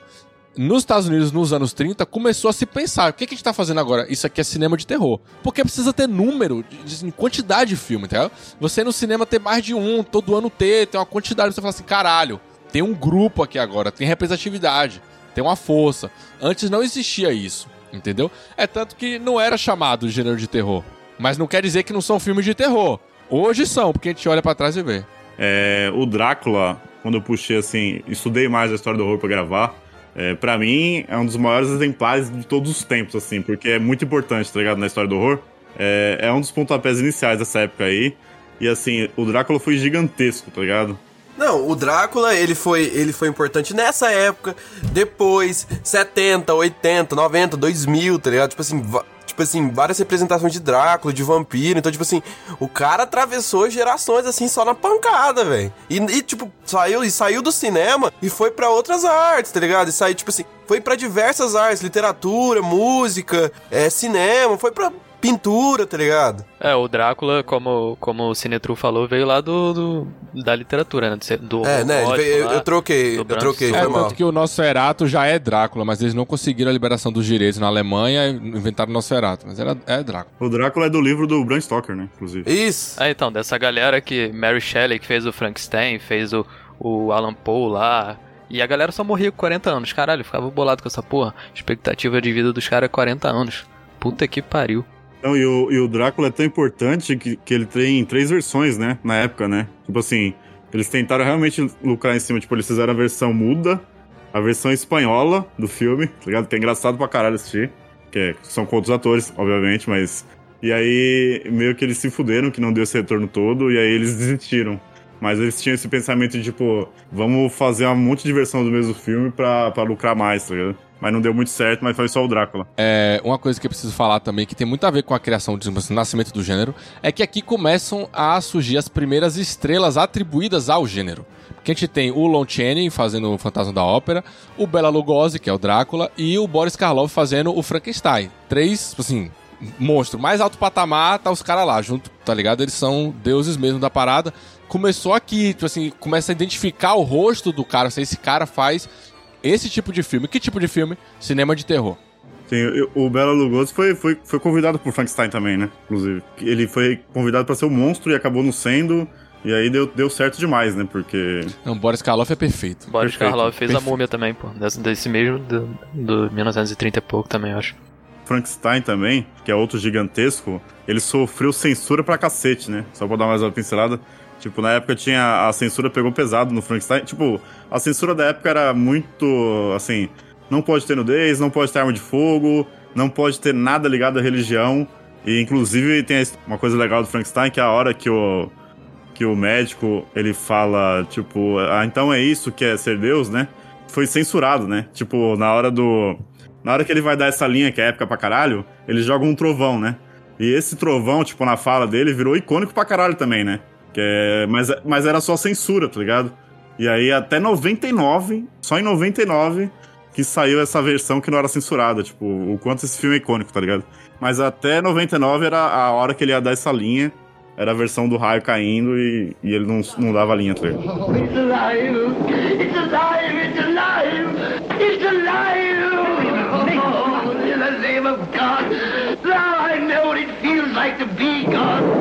S6: Nos Estados Unidos, nos anos 30, começou a se pensar: o que, que a gente tá fazendo agora? Isso aqui é cinema de terror. Porque precisa ter número, de, de- quantidade de filme, tá? Você no cinema ter mais de um, todo ano ter, tem uma quantidade, você fala assim: caralho, tem um grupo aqui agora, tem representatividade, tem uma força. Antes não existia isso, entendeu? É tanto que não era chamado de gênero de terror. Mas não quer dizer que não são filmes de terror. Hoje são, porque a gente olha pra trás e vê.
S4: É, o Drácula, quando eu puxei assim, estudei mais a história do horror pra gravar. É, para mim, é um dos maiores exemplares de todos os tempos, assim, porque é muito importante, tá ligado? Na história do horror. É, é um dos pontapés iniciais dessa época aí. E assim, o Drácula foi gigantesco, tá ligado?
S10: Não, o Drácula, ele foi, ele foi importante nessa época, depois, 70, 80, 90, 2000, tá ligado? Tipo assim, tipo assim, várias representações de Drácula, de vampiro. Então, tipo assim, o cara atravessou gerações assim só na pancada, velho. E, e, tipo, saiu, e saiu do cinema e foi pra outras artes, tá ligado? E saiu, tipo assim, foi pra diversas artes, literatura, música, é, cinema, foi pra pintura, tá ligado?
S5: É, o Drácula, como, como o Cinetru falou, veio lá do, do- da literatura, né? Do, do
S10: É, né? Eu,
S5: lá,
S10: eu troquei,
S5: do
S10: eu troquei, foi
S6: É,
S10: mal.
S6: tanto que o Nosferatu já é Drácula, mas eles não conseguiram a liberação dos direitos na Alemanha e inventaram o Nosferatu, mas era, é Drácula.
S4: O Drácula é do livro do Bram Stoker, né? Inclusive.
S10: Isso.
S5: É, então, dessa galera que Mary Shelley, que fez o Frankenstein, fez o, o Alan Poe lá. E a galera só morria com 40 anos. Caralho, ficava bolado com essa porra. Expectativa de vida dos caras é 40 anos. Puta que pariu.
S4: Então, e o, e o Drácula é tão importante que, que ele tem três versões, né? Na época, né? Tipo assim, eles tentaram realmente lucrar em cima. Tipo, eles fizeram a versão muda, a versão espanhola do filme, tá ligado? Que é engraçado pra caralho assistir. Que é- são com outros atores, obviamente, mas. E aí, meio que eles se fuderam, que não deu esse retorno todo, e aí eles desistiram. Mas eles tinham esse pensamento de, tipo, vamos fazer um monte de versão do mesmo filme pra, pra lucrar mais, tá ligado? Mas não deu muito certo, mas foi só o Drácula.
S6: É, uma coisa que eu preciso falar também, que tem muito a ver com a criação, tipo assim, nascimento do gênero, é que aqui começam a surgir as primeiras estrelas atribuídas ao gênero. Porque a gente tem o Lon Chaney fazendo o Fantasma da Ópera, o Bela Lugosi, que é o Drácula, e o Boris Karloff fazendo o Frankenstein. Três, tipo assim, monstro. Mais alto patamar, tá os caras lá junto, tá ligado? Eles são deuses mesmo da parada. Começou aqui, tipo assim, começa a identificar o rosto do cara, se esse cara faz esse tipo de filme. Que tipo de filme? Cinema de terror.
S4: Sim, o Bela Lugosi foi, foi, foi convidado por Frankenstein também, né? Inclusive. Ele foi convidado pra ser o monstro e acabou não sendo. E aí deu, deu certo demais, né? Porque.
S6: Não, Boris Karloff é perfeito.
S5: Boris
S4: Perfeito,
S5: Karloff fez a
S4: perfeito.
S5: múmia também, pô. Desse, desse mesmo, do, do 1930 e pouco também, eu acho.
S4: Frankenstein também, que é outro gigantesco, ele sofreu censura pra cacete, né? Só pra dar mais uma pincelada. Tipo, na época tinha. A censura pegou pesado no Frankenstein. Tipo, a censura da época era muito. Assim. Não pode ter nudez, não pode ter arma de fogo, não pode ter nada ligado à religião. E inclusive tem uma coisa legal do Frankenstein, que é a hora que o. Que o médico ele fala, tipo, ah, então é isso que é ser Deus, né? Foi censurado, né? Tipo, na hora do. Na hora que ele vai dar essa linha que é épica pra caralho, ele joga um trovão, né? E esse trovão, tipo, na fala dele, virou icônico pra caralho também, né? Que é, mas, mas era só censura, tá ligado? E aí até 99, só em 99, que saiu essa versão que não era censurada. Tipo, o quanto esse filme é icônico, tá ligado? Mas até 99 era a hora que ele ia dar essa linha. Era a versão do raio caindo e, e ele não, não dava linha, tá ligado?
S8: Oh, it's alive! It's alive! It's alive! It's alive! Oh, in the name of God! Now I know what it feels like to be God!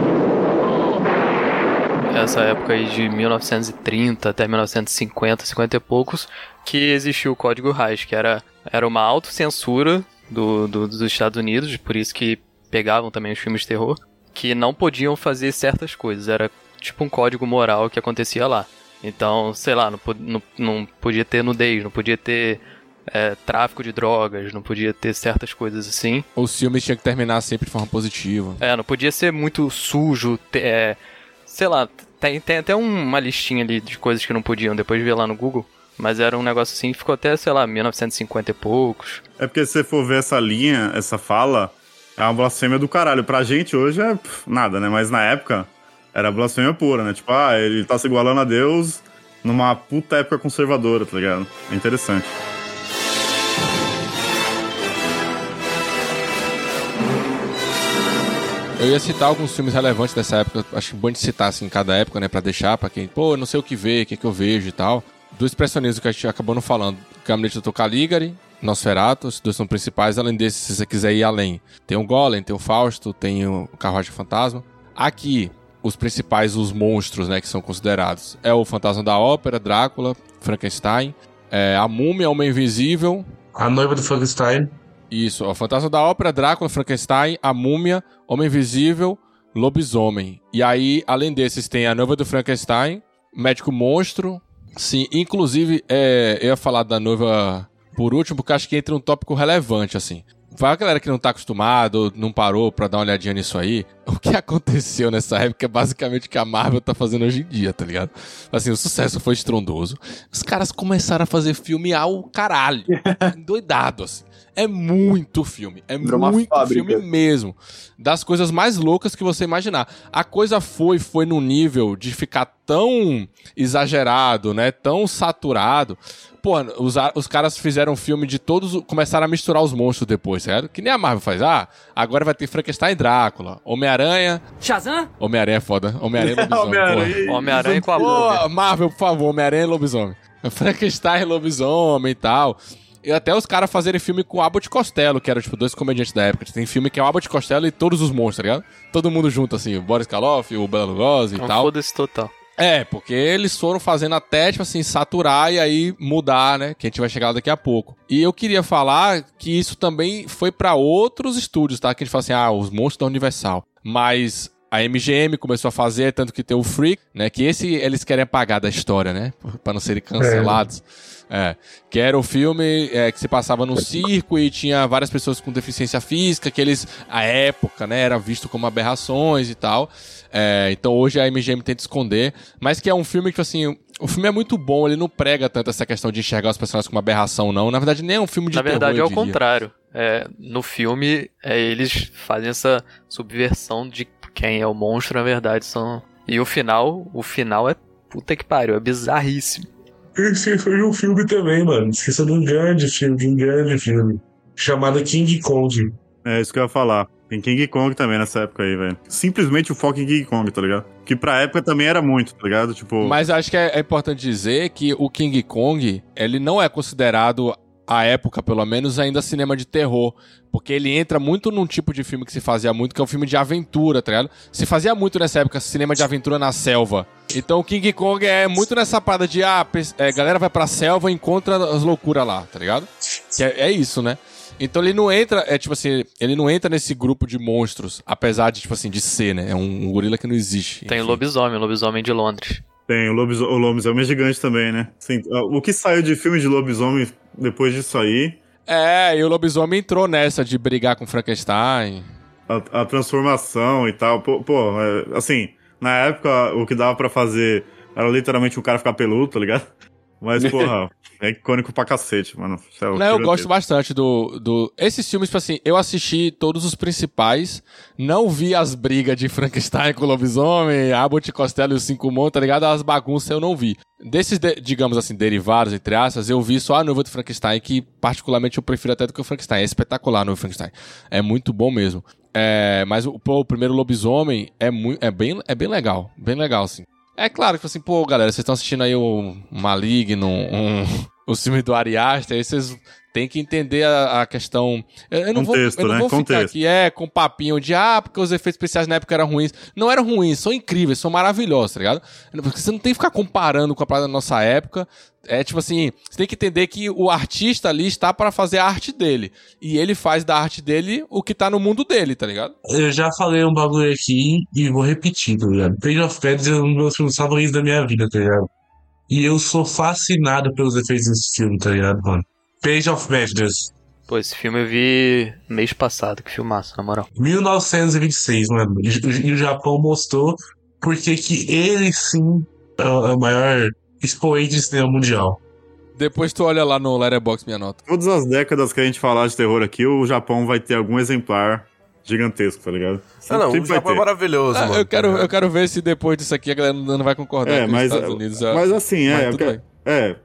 S5: Essa época aí de 1930 até 1950, 50 e poucos, que existiu o Código Reich, que era, era uma autocensura do, do, dos Estados Unidos, por isso que pegavam também os filmes de terror, que não podiam fazer certas coisas, era tipo um código moral que acontecia lá. Então, sei lá, não, não, não podia ter nudez, não podia ter é, tráfico de drogas, não podia ter certas coisas assim.
S6: Os filmes tinham que terminar sempre de forma positiva.
S5: É, não podia ser muito sujo, é, sei lá, tem, tem até um- uma listinha ali de coisas que não podiam, depois de ver lá no Google, mas era um negócio assim ficou até, sei lá, 1950 e poucos.
S4: É porque se você for ver essa linha, essa fala, é uma blasfêmia do caralho. Pra gente hoje é pff, nada, né? Mas na época era blasfêmia pura, né? Tipo, ah, ele tá se igualando a Deus numa puta época conservadora, tá ligado? É interessante.
S6: Eu ia citar alguns filmes relevantes dessa época, acho bom de citar assim cada época, né, Pra deixar pra quem, pô, não sei o que ver, o que, que eu vejo e tal. Do expressionismo que a gente acabou não falando, Gabinete do Dr. Caligari, Nosferatu, os dois são principais, além desses, se você quiser ir além. Tem o Golem, tem o Fausto, tem o Carruagem Fantasma. Aqui, os principais, os monstros, né, que são considerados, é o Fantasma da Ópera, Drácula, Frankenstein, é, a Múmia, Homem Invisível,
S3: A noiva do Frankenstein.
S6: Isso, ó, Fantasma da Ópera, Drácula, Frankenstein, A Múmia, Homem Invisível, Lobisomem. E aí, além desses, tem A Noiva do Frankenstein, Médico Monstro. Sim, inclusive, é, eu ia falar da noiva por último, porque acho que entra um tópico relevante, assim. Pra galera que não tá acostumado, não parou pra dar uma olhadinha nisso aí, o que aconteceu nessa época é basicamente o que a Marvel tá fazendo hoje em dia, tá ligado? Assim, o sucesso foi estrondoso. Os caras começaram a fazer filme ao caralho. Endoidado, assim. É muito filme. É
S7: Virou
S6: muito filme mesmo. Das coisas mais loucas que você imaginar. A coisa foi, foi num nível de ficar tão exagerado, né? Tão saturado. Pô, os, os caras fizeram um filme de todos. Começaram a misturar os monstros depois, certo? Que nem a Marvel faz. Ah, agora vai ter Frankenstein e Drácula. Homem-Aranha.
S13: Shazam?
S6: Homem-Aranha é foda. Homem-Aranha e lobisomem.
S3: Homem-Aranha
S5: Homem-Aranha com a.
S6: Marvel, por favor, Homem-Aranha e lobisomem. Frankenstein, lobisomem e tal. E até os caras fazerem filme com o Abbott e Costello, que eram, tipo, dois comediantes da época. Tem filme que é o Abbott e Costello e todos os monstros, tá ligado? Todo mundo junto, assim, o Boris Karloff, o Bela Lugosi e
S5: Um
S6: tal.
S5: foda-se total.
S6: É, porque eles foram fazendo até, tipo assim, saturar e aí mudar, né? Que a gente vai chegar lá daqui a pouco. E eu queria falar que isso também foi pra outros estúdios, tá? Que a gente fala assim, ah, os monstros da Universal. Mas a MGM começou a fazer, tanto que tem o Freak, né? Que esse eles querem apagar da história, né? Pra não serem cancelados. É, que era o filme é, que se passava no circo e tinha várias pessoas com deficiência física, que eles, à época, né, era visto como aberrações e tal. É, então hoje a MGM tenta esconder, mas que é um filme que, tipo assim, o filme é muito bom, ele não prega tanto essa questão de enxergar os personagens como aberração, não. Na verdade, nem é um filme de
S5: Na verdade,
S6: terror,
S5: é
S6: eu
S5: o contrário. É, no filme, é, eles fazem essa subversão de quem é o monstro, na verdade, são. E o final, o final é puta que pariu, é bizarríssimo.
S3: Esse foi um filme também, mano. Esqueça de um grande filme, de um grande filme. Chamado King Kong.
S4: É isso que eu ia falar. Tem King Kong também nessa época aí, velho. Simplesmente o foco em King Kong, tá ligado? Que pra época também era muito, tá ligado? Tipo.
S6: Mas acho que é, é importante dizer que o King Kong, ele não é considerado, à época pelo menos, ainda cinema de terror. Porque ele entra muito num tipo de filme que se fazia muito, que é um filme de aventura, tá ligado? Se fazia muito nessa época cinema de aventura na selva. Então o King Kong é muito nessa parada de, ah, é, galera vai pra selva e encontra as loucuras lá, tá ligado? Que é, é isso, né? Então ele não entra, é tipo assim, ele não entra nesse grupo de monstros, apesar de, tipo assim, de ser, né? É um, um gorila que não existe.
S5: Tem o lobisomem, o lobisomem de Londres.
S4: Tem, o, lobis... o lobisomem é gigante também, né? Sim, o que saiu de filme de lobisomem depois disso aí,
S6: É, e o lobisomem entrou nessa de brigar com Frankenstein.
S4: a, a transformação e tal. Pô, pô, é, assim, na época o que dava pra fazer era literalmente o cara ficar peludo, tá ligado? Mas, porra, é icônico pra cacete, mano. É
S6: Não, eu
S4: gigantesco.
S6: gosto bastante do, do. Esses filmes, tipo assim, eu assisti todos os principais, não vi as brigas de Frankenstein com o lobisomem, Abbott Costello e os Cinco Montes, tá ligado? As bagunças eu não vi. Desses, de- digamos assim, derivados, entre aspas, eu vi só a noiva do Frankenstein, que particularmente eu prefiro até do que o Frankenstein. É espetacular a noiva Frankenstein. É muito bom mesmo. É, mas o, pô, o primeiro lobisomem é, muito, é, bem, é bem legal. Bem legal, assim. É claro que, assim, pô, galera, vocês estão assistindo aí o Maligno, um, o filme do Ari Aster, aí vocês têm que entender a, a questão... Eu, não
S4: Contexto,
S6: vou, eu não
S4: né?
S6: vou ficar
S4: Contexto.
S6: aqui, é, com papinho de, ah, porque os efeitos especiais na época eram ruins. Não eram ruins, são incríveis, são maravilhosos, tá ligado? Porque você não tem que ficar comparando com a parada da nossa época. É tipo assim, você tem que entender que o artista ali está para fazer a arte dele. E ele faz da arte dele o que tá no mundo dele, tá ligado?
S3: Eu já falei um bagulho aqui e vou repetir, tá ligado? Page of Threads é um dos meus filmes favoritos da minha vida, tá ligado? E eu sou fascinado pelos efeitos desse filme, tá ligado, mano? Page of Madness,
S5: Pô, esse filme eu vi mês passado, que filmaço, na moral.
S3: 1926, mano. E, e o Japão mostrou porque que ele sim é o é o maior expoente de cinema mundial.
S6: Depois tu olha lá no Letterboxd minha nota.
S4: Todas as décadas que a gente falar de terror aqui, o Japão vai ter algum exemplar gigantesco, tá ligado?
S10: Ah, não, o
S4: Sempre vai
S10: Japão é maravilhoso,
S6: Ah,
S10: mano.
S6: eu, quero, eu quero ver se depois disso aqui a galera não vai concordar
S4: É,
S6: com
S4: mas,
S6: os Estados Unidos.
S4: mas assim,
S6: Mas
S4: é,
S6: tudo
S4: quero- é.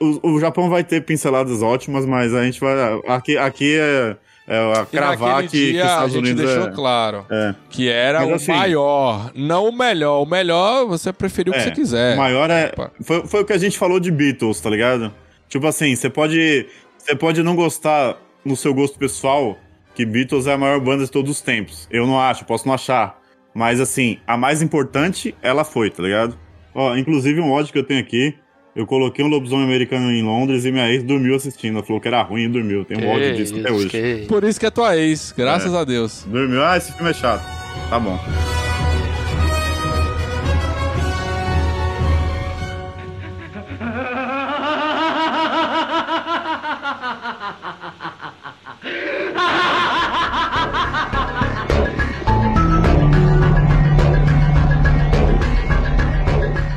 S4: O, o Japão vai ter pinceladas ótimas, mas a gente vai. Aqui, aqui é, é a
S6: E
S4: cravar que, que os
S6: a
S4: Estados
S6: gente
S4: Unidos
S6: deixou
S4: é,
S6: claro
S4: é.
S6: que era
S4: Mas
S6: o
S4: assim-
S6: maior, não o melhor. O melhor você preferiu o que
S4: É,
S6: você quiser.
S4: O maior é. Foi, foi o que a gente falou de Beatles, tá ligado? Tipo assim, você pode. Você pode não gostar no seu gosto pessoal que Beatles é a maior banda de todos os tempos. Eu não acho, posso não achar. Mas assim, a mais importante, ela foi, tá ligado? Ó, inclusive um ódio que eu tenho aqui. Eu coloquei um lobisomem americano em Londres e minha ex dormiu assistindo. Ela falou que era ruim e dormiu. Tem um ódio disso até
S5: isso,
S4: hoje.
S5: que.
S6: Por isso que é tua ex, graças
S4: É.
S6: a Deus.
S4: Dormiu. Ah, esse filme é chato. Tá bom.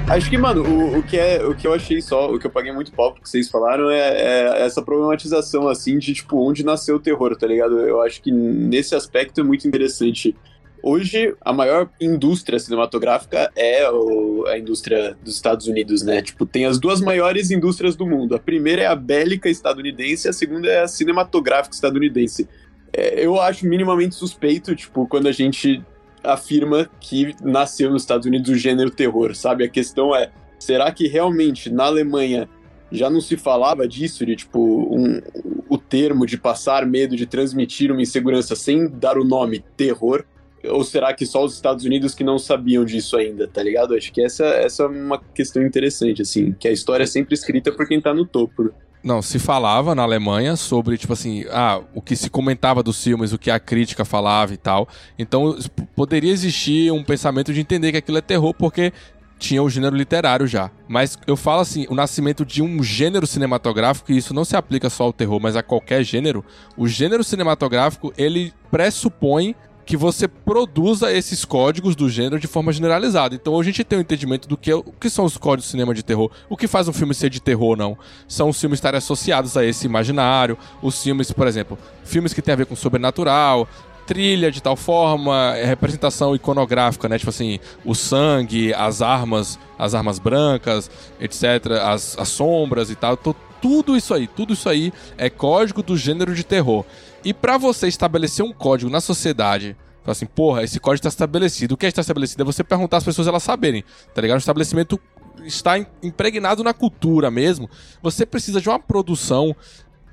S7: Acho que, mano, o, o, que é, o que eu achei só, o que eu paguei muito pau que vocês falaram é, é essa problematização, assim, de, tipo, onde nasceu o terror, tá ligado? Eu acho que nesse aspecto é muito interessante. Hoje, a maior indústria cinematográfica é o- a indústria dos Estados Unidos, né? Tipo, tem as duas maiores indústrias do mundo. A primeira é a bélica estadunidense, a segunda é a cinematográfica estadunidense. É, eu acho minimamente suspeito, tipo, quando a gente afirma que nasceu nos Estados Unidos o gênero terror, sabe? A questão é, será que realmente na Alemanha já não se falava disso, de tipo, um- o termo de passar medo, de transmitir uma insegurança sem dar o nome terror? Ou será que só os Estados Unidos que não sabiam disso ainda, tá ligado? Acho que essa, essa é uma questão interessante, assim, que a história é sempre escrita por quem tá no topo.
S6: Não, se falava na Alemanha sobre, tipo assim, ah, o que se comentava dos filmes, o que a crítica falava e tal. Então, poderia existir um pensamento de entender que aquilo é terror, porque tinha o gênero literário já. Mas eu falo assim, o nascimento de um gênero cinematográfico, e isso não se aplica só ao terror, mas a qualquer gênero, o gênero cinematográfico, ele pressupõe que você produza esses códigos do gênero de forma generalizada. Então a gente tem um entendimento do que, o que são os códigos do cinema de terror, o que faz um filme ser de terror ou não. São os filmes estarem associados a esse imaginário, os filmes, por exemplo, filmes que tem a ver com sobrenatural, trilha de tal forma, é, representação iconográfica, né? Tipo assim, o sangue, as armas, as armas brancas, etc., as, as sombras e tal. Tô- tudo isso aí, tudo isso aí é código do gênero de terror. E pra você estabelecer um código na sociedade, fala assim, porra, esse código está estabelecido. O que está estabelecido é você perguntar às pessoas elas saberem, tá ligado? O estabelecimento está im- impregnado na cultura mesmo. Você precisa de uma produção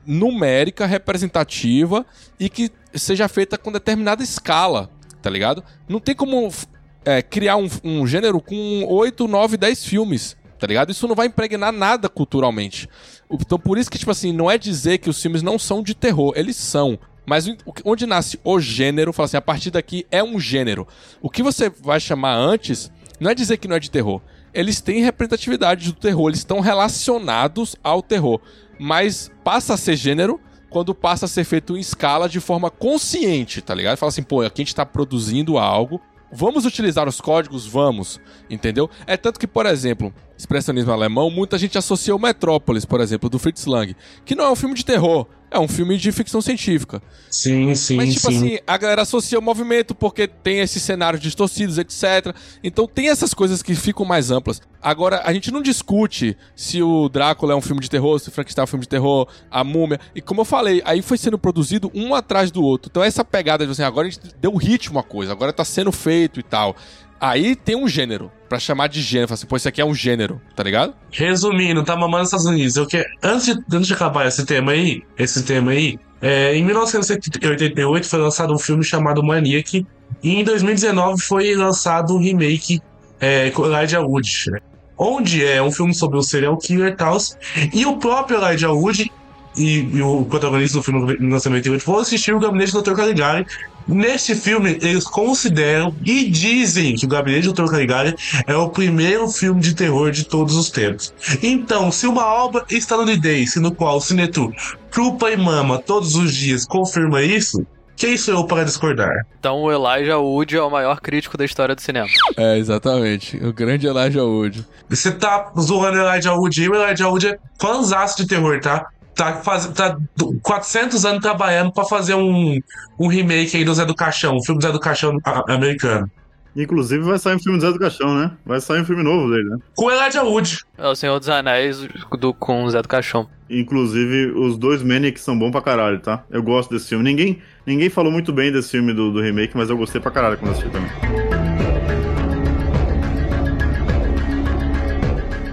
S6: numérica, representativa e que seja feita com determinada escala, tá ligado? Não tem como é, criar um, um gênero com 8, 9, 10 filmes, tá ligado? Isso não vai impregnar nada culturalmente. Então por isso que, tipo assim, não é dizer que os filmes não são de terror, eles são. Mas onde nasce o gênero, fala assim, a partir daqui é um gênero. O que você vai chamar antes, não é dizer que não é de terror. Eles têm representatividade do terror, eles estão relacionados ao terror. Mas passa a ser gênero quando passa a ser feito em escala de forma consciente, tá ligado? Fala assim, pô, aqui a gente tá produzindo algo. Vamos utilizar os códigos? Vamos, entendeu? É tanto que, por exemplo, expressionismo alemão, muita gente associa o Metrópolis, por exemplo, do Fritz Lang, que não é um filme de terror, é um filme de ficção científica.
S3: Sim, sim,
S6: Mas, tipo
S3: sim.
S6: assim, a galera associa o movimento porque tem esses cenários distorcidos, etc. Então tem essas coisas que ficam mais amplas. Agora, a gente não discute se o Drácula é um filme de terror, se o Frankenstein é um filme de terror, a múmia. E como eu falei, aí foi sendo produzido um atrás do outro. Então essa pegada de assim, agora a gente deu ritmo à coisa, agora tá sendo feito e tal. Aí tem um gênero, pra chamar de gênero. Fala assim, pô, isso aqui é um gênero, tá ligado?
S3: Resumindo, tá mamando nos Estados Unidos. Eu que... antes, de, antes de acabar esse tema aí, esse tema aí, é, em 1988 foi lançado um filme chamado Maniac, e em 2019 foi lançado um remake é, com Elijah Wood, né? onde é um filme sobre o serial killer e tal, e o próprio Elijah Wood e, e o protagonista do filme de 1988 vão assistir o Gabinete do Dr. Caligari. Neste filme, eles consideram e dizem que o Gabinete do Dr. Caligari é o primeiro filme de terror de todos os tempos. Então, se uma obra estadunidense no qual o Cinetu chupa e mama todos os dias confirma isso, quem sou eu para discordar?
S5: Então o Elijah Wood é o maior crítico da história do cinema.
S6: É, exatamente. O grande Elijah Wood.
S3: Você tá zoando o Elijah Wood e o Elijah Wood é fãzaço de terror, tá? Tá, faz, tá 400 anos trabalhando pra fazer um, um remake aí do Zé do Caixão, um filme do Zé do Caixão americano.
S4: Inclusive vai sair um filme do Zé do Caixão, né? Vai sair um filme novo dele, né?
S3: Com o Elijah Wood.
S5: É o Senhor dos Anéis do, com o Zé do Caixão.
S4: Inclusive, os dois Maniacs são bons pra caralho, tá? Eu gosto desse filme. Ninguém, ninguém falou muito bem desse filme do, do remake, mas eu gostei pra caralho quando assisti também.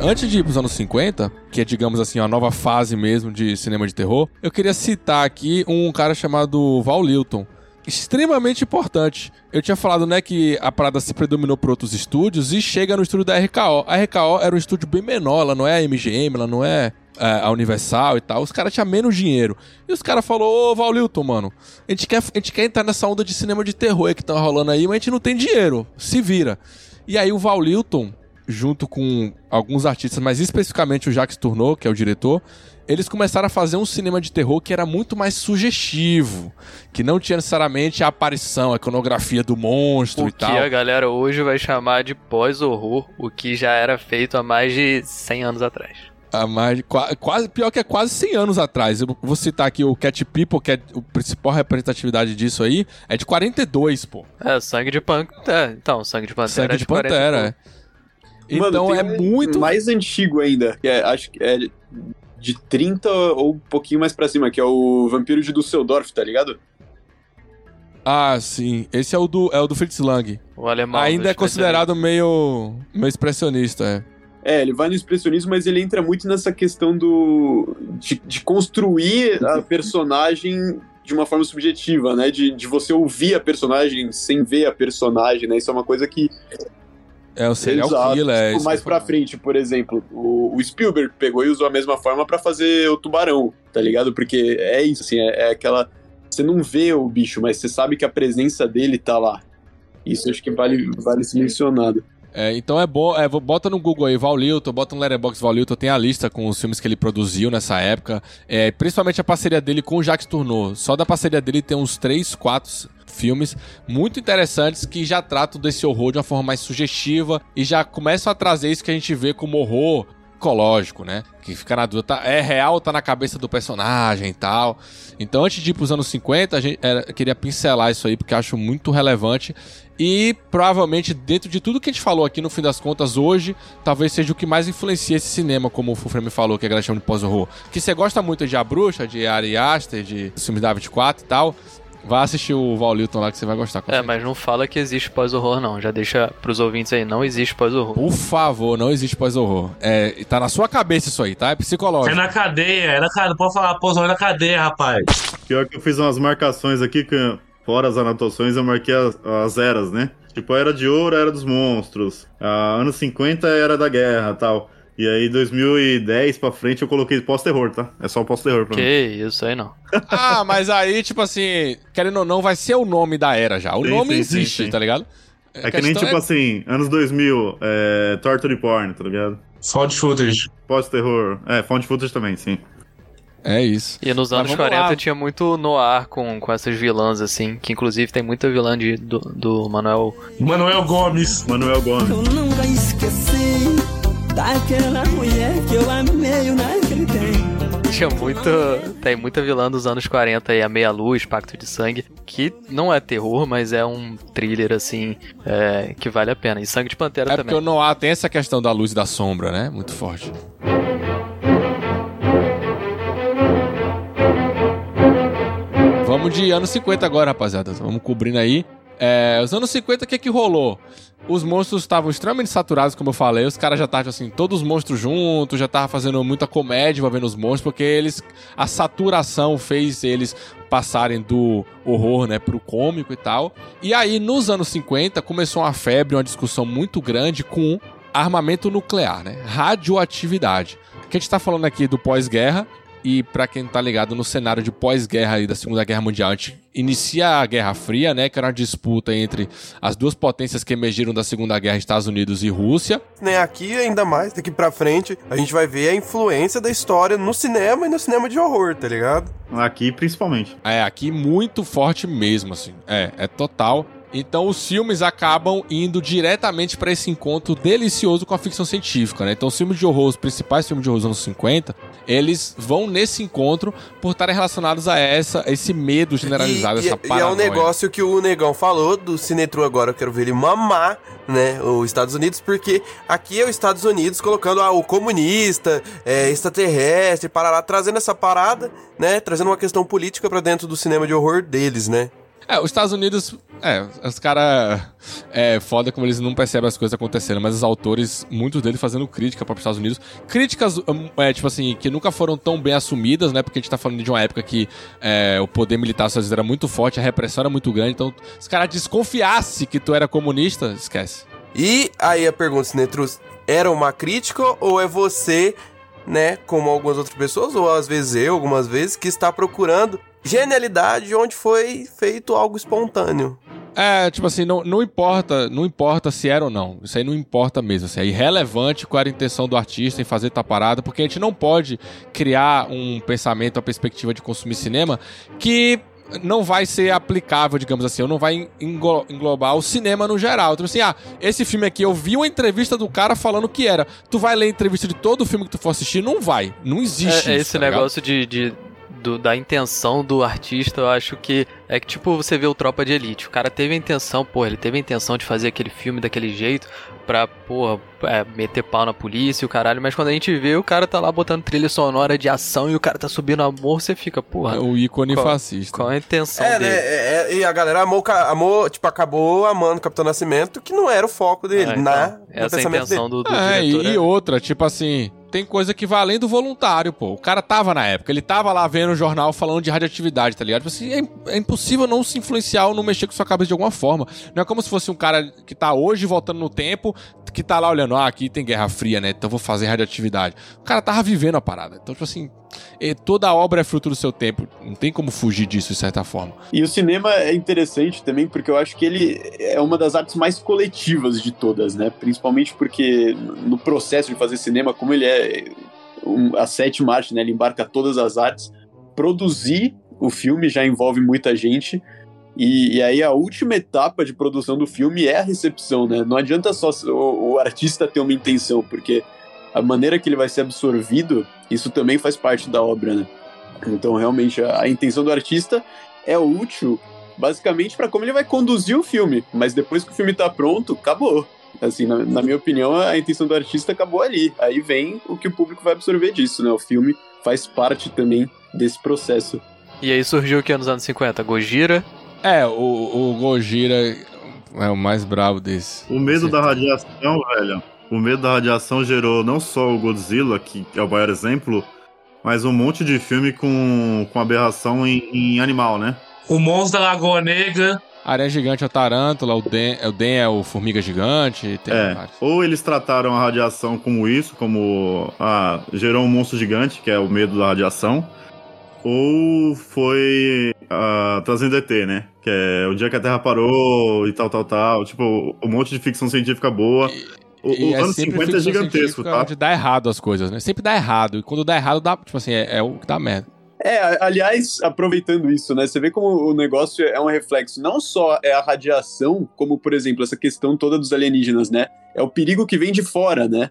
S6: Antes de ir pros anos 50, que é, digamos assim, uma nova fase mesmo de cinema de terror, eu queria citar aqui um cara chamado Val Lilton. Extremamente importante. Eu tinha falado, né, que a parada se predominou por outros estúdios e chega no estúdio da RKO. A RKO era um estúdio bem menor, ela não é a MGM, ela não é, é, a Universal e tal. Os caras tinham menos dinheiro. E os caras falaram, ô Val Lilton, mano, a gente, quer, a gente quer entrar nessa onda de cinema de terror que tá rolando aí, mas a gente não tem dinheiro. Se vira. E aí o Val Lilton, junto com alguns artistas, mas especificamente o Jacques Tourneau, que é o diretor, eles começaram a fazer um cinema de terror que era muito mais sugestivo, que não tinha necessariamente a aparição, a iconografia do monstro
S5: O
S6: e
S5: que
S6: tal.
S5: a galera hoje vai chamar de pós-horror, o que já era feito há mais de 100 anos atrás.
S6: Há mais de, qua- quase, pior que é quase 100 anos atrás. Eu vou citar aqui o Cat People, que é o principal representatividade disso aí, é de 42, pô.
S5: É, Sangue de Pantera. então, Sangue de Pantera
S6: Sangue
S5: é
S6: de
S5: 40 e
S6: Pantera, é.
S7: Mano,
S6: Então é
S7: um
S6: muito.
S7: mais antigo ainda, que é, acho que é de 30 ou um pouquinho mais pra cima, que é o Vampiro de Dusseldorf, tá ligado?
S6: Ah, sim. Esse é o do, é o do Fritz Lang.
S5: O alemão.
S6: Ainda é considerado meio, meio expressionista, é.
S7: É, ele vai no expressionismo, mas ele entra muito nessa questão do de, de construir a personagem de uma forma subjetiva, né? De, de você ouvir a personagem sem ver a personagem, né? Isso é uma coisa que
S6: É o serial
S7: Exato.
S6: killer. é
S7: Tipo, mais pra frente, por exemplo, o, o Spielberg pegou e usou a mesma forma pra fazer o tubarão, tá ligado? Porque é isso, assim, é, é aquela. Você não vê o bicho, mas você sabe que a presença dele tá lá. Isso acho que vale, vale ser mencionado.
S6: É, então é bom, é, bota no Google aí, Val Lilton, bota no Letterboxd Val Lilton, tem a lista com os filmes que ele produziu nessa época, é, principalmente a parceria dele com o Jacques Tourneau. Só da parceria dele tem uns 3, 4 filmes muito interessantes que já tratam desse horror de uma forma mais sugestiva e já começam a trazer isso que a gente vê como horror psicológico, né? Que fica na dúvida, tá, é real, tá na cabeça do personagem e tal. Então, antes de ir pros anos 50, a gente era- queria pincelar isso aí, porque acho muito relevante. E provavelmente, dentro de tudo que a gente falou aqui, no fim das contas, hoje, talvez seja o que mais influencia esse cinema, como o Fulframe falou, que a galera chama de pós-horror. Que você gosta muito de A Bruxa, de Ari Aster, de filmes da 24 e tal, vai assistir o Val Lilton lá que você vai gostar. com
S5: É, mas não fala que existe pós-horror, não. Já deixa pros ouvintes aí, não existe pós-horror.
S6: Por favor, não existe pós-horror. É, tá na sua cabeça isso aí, tá? É
S3: É
S6: psicológico.
S3: na cadeia, é na cadeia. Pode falar, pô, é na cadeia, rapaz.
S4: Pior que eu fiz umas marcações aqui, que, fora as anotações, eu marquei as, as eras, né? Tipo, a era de ouro, a era dos monstros. A anos 50 era da guerra tal. E aí, 2010 pra frente, eu coloquei pós-terror, tá? É só pós-terror pra
S5: Que
S4: mim.
S5: isso aí não.
S6: Ah, mas aí, tipo assim, querendo ou não, vai ser o nome da era já. O
S4: Sim,
S6: nome
S4: sim,
S6: existe,
S4: sim.
S6: tá ligado?
S4: É
S6: A
S4: que nem, tipo assim, anos 2000, é, Torture Porn, tá ligado?
S3: Found footage.
S4: Pós-terror. É, Found Footage também, sim.
S6: É isso.
S5: E nos anos
S6: vamos
S5: 40
S6: lá.
S5: tinha muito noir com, com essas vilãs, assim, que inclusive tem muita vilã de, do, do Manuel.
S3: Manuel Gomes.
S4: Manuel Gomes.
S13: Eu nunca esqueci Aquela mulher que eu amei naquele tempo.
S5: Tinha muito. Tem muita vilã dos anos 40 aí, a Meia Luz, Pacto de Sangue, que não é terror, mas é um thriller assim é, que vale a pena. E Sangue de Pantera
S6: É
S5: também.
S6: porque o Noah tem essa questão da luz e da sombra, né? Muito forte. Vamos de anos 50 agora, rapaziada. Vamos cobrindo aí. É, os anos 50, o que que rolou? Os monstros estavam extremamente saturados, como eu falei. Os caras já estavam assim, todos os monstros juntos, já estavam fazendo muita comédia envolvendo os monstros, porque eles. A saturação fez eles passarem do horror, né, pro cômico e tal. E aí, nos anos 50, começou uma febre, uma discussão muito grande com armamento nuclear, né? Radioatividade. Que a gente tá falando aqui do pós-guerra. E pra quem tá ligado no cenário de pós-guerra aí da Segunda Guerra Mundial, a gente inicia a Guerra Fria, né? Que era uma disputa entre as duas potências que emergiram da Segunda Guerra, Estados Unidos e Rússia.
S10: Né, aqui ainda mais, daqui pra frente, a gente vai ver a influência da história no cinema e no cinema de horror, tá ligado?
S4: Aqui principalmente.
S6: É, aqui muito forte mesmo, assim. É, é total. Então os filmes acabam indo diretamente para esse encontro delicioso com a ficção científica, né? Então os filmes de horror, os principais filmes de horror dos anos 50, eles vão nesse encontro por estarem relacionados a essa, esse medo generalizado,
S10: e,
S6: essa
S10: e é
S6: paranoia.
S10: um negócio que o Negão falou do Cinetru agora, eu quero ver ele mamar, né, os Estados Unidos, porque aqui é os Estados Unidos colocando ah, o comunista, é, extraterrestre, parará, trazendo essa parada, né, trazendo uma questão política pra dentro do cinema de horror deles, né.
S6: É, os Estados Unidos, é, os caras. É foda como eles não percebem as coisas acontecendo, mas os autores, muitos deles fazendo crítica para os Estados Unidos. Críticas, hum, é, tipo assim, que nunca foram tão bem assumidas, né? Porque a gente tá falando de uma época que é, o poder militar Estados Unidos era muito forte, a repressão era muito grande, então os caras desconfiassem que tu era comunista, esquece.
S10: E aí a pergunta, Cinetrus, era uma crítica ou é você, né, como algumas outras pessoas, ou às vezes eu, algumas vezes, que está procurando genialidade onde foi feito algo espontâneo?
S6: É, tipo assim, não, não importa, não importa se era ou não. Isso aí não importa mesmo. Assim, é irrelevante qual era a intenção do artista em fazer tal parada, porque a gente não pode criar um pensamento, uma perspectiva de consumir cinema que não vai ser aplicável, digamos assim, ou não vai englo- englobar o cinema no geral. Então, assim, ah, esse filme aqui, eu vi uma entrevista do cara falando que era. Tu vai ler a entrevista de todo o filme que tu for assistir? Não vai. Não existe
S5: É, é
S6: isso,
S5: esse
S6: tá
S5: negócio de, de- do- da intenção do artista, eu acho que é que tipo você vê o Tropa de Elite. O cara teve a intenção, pô, ele teve a intenção de fazer aquele filme daquele jeito pra, porra, é, meter pau na polícia e o caralho, mas quando a gente vê, o cara tá lá botando trilha sonora de ação e o cara tá subindo amor, você fica, porra.
S6: É o ícone
S5: qual,
S6: fascista.
S5: Qual a intenção
S10: É,
S5: dele?
S10: né? é- é- e a galera amou, amou, tipo, acabou amando o Capitão Nascimento, que não era o foco dele,
S5: É, então,
S10: na,
S5: essa é a
S10: pensamento
S5: intenção
S10: dele.
S5: do, do
S6: É,
S5: diretor.
S6: e, e outra, tipo assim, tem coisa que vai além do voluntário, pô. O cara tava na época, ele tava lá vendo o jornal falando de radioatividade, tá ligado? Tipo assim, é, é impossível não se influenciar ou não mexer com sua cabeça de alguma forma. Não é como se fosse um cara que tá hoje voltando no tempo, que tá lá olhando, ah, aqui tem Guerra Fria, né? Então vou fazer radioatividade. O cara tava vivendo a parada. Então, tipo assim, toda obra é fruto do seu tempo. Não tem como fugir disso, de certa forma.
S7: E o cinema é interessante também porque eu acho que ele é uma das artes mais coletivas de todas, né? Principalmente porque no processo de fazer cinema, como ele é a sétima arte, né? Ele embarca todas as artes. Produzir o filme já envolve muita gente. E, e aí a última etapa de produção do filme é a recepção, né? Não adianta só o, o artista ter uma intenção, porque a maneira que ele vai ser absorvido, isso também faz parte da obra, né? Então, realmente, a, a intenção do artista é útil, basicamente, para como ele vai conduzir o filme. Mas depois que o filme tá pronto, acabou. Assim, na, na minha opinião, a intenção do artista acabou ali. Aí vem o que o público vai absorver disso, né? O filme faz parte também desse processo.
S5: E aí surgiu o que nos anos 50? Gojira.
S6: É, o, o Gojira é o mais bravo desse.
S4: O medo da radiação, velho. O medo da radiação gerou não só o Godzilla, que é o maior exemplo, mas um monte de filme com, com aberração em, em animal, né?
S3: O Monstro da Lagoa Negra.
S6: Aranha Gigante é o Tarântula, o Den, o Den é o Formiga Gigante, tem
S4: É,
S6: vários.
S4: ou eles trataram a radiação como isso, como ah, gerou um monstro gigante, que é o medo da radiação, ou foi ah, trazendo ET, né? Que é o dia que a Terra parou e tal, tal, tal. Tipo, um monte de ficção científica boa. O,
S6: E
S4: os anos
S6: sempre
S4: 50 é gigantesco, tá?
S6: Onde dá errado as coisas, né? Sempre dá errado. E quando dá errado, dá, tipo assim, é, é o que dá merda.
S7: É, aliás, aproveitando isso, né? Você vê como o negócio é um reflexo. Não só é a radiação, como, por exemplo, essa questão toda dos alienígenas, né? É o perigo que vem de fora, né?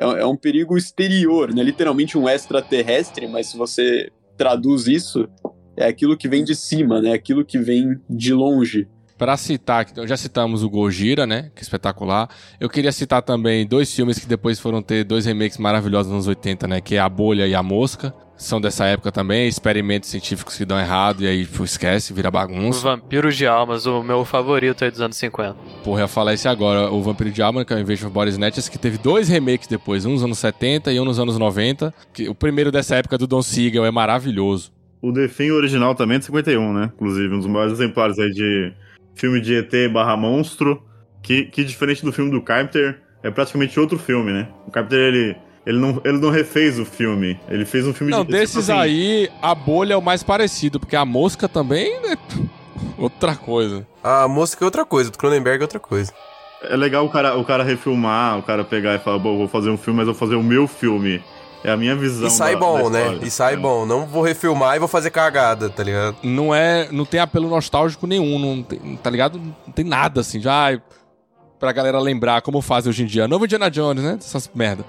S7: é, é um perigo exterior, né? Literalmente um extraterrestre, mas se você traduz isso, é aquilo que vem de cima, né? Aquilo que vem de longe.
S6: Para citar, então, já citamos o Gojira, né? Que é espetacular. Eu queria citar também dois filmes que depois foram ter dois remakes maravilhosos nos anos 80, né? Que é A Bolha e A Mosca. São dessa época também, experimentos científicos que dão errado e aí pô, esquece, vira
S5: Os
S6: bagunça.
S5: Vampiros de Almas, o meu favorito aí dos anos 50.
S6: Porra, eu ia falar esse agora. O Vampiro de Alma, que é o Invasion of Body Snatchers, que teve dois remakes depois, um nos anos 70 e um nos anos 90. Que, o primeiro dessa época do Don Siegel é maravilhoso.
S4: O The Thing original também é de 51, né? Inclusive, um dos maiores exemplares aí de filme de ET barra monstro. Que, que diferente do filme do Carpenter, é praticamente outro filme, né? O Carpenter, ele, ele, não, ele não refez o filme. Ele fez um filme
S6: Não,
S4: de
S6: desses
S4: tipo assim,
S6: aí, a bolha é o mais parecido, porque a mosca também é outra coisa.
S10: A mosca é outra coisa, do Cronenberg é outra coisa.
S4: É legal o cara, o cara refilmar, o cara pegar e falar, bom, vou fazer um filme, mas vou fazer o meu filme. É a minha visão.
S10: E sai
S4: da-
S10: bom,
S4: da
S10: né? E sai bom. Não vou refilmar e vou fazer cagada, tá ligado?
S6: Não é, não tem apelo nostálgico nenhum, não tem, tá ligado? Não tem nada assim, já ai, pra galera lembrar como fazem hoje em dia. Novo Indiana Jones, né? Essas merda.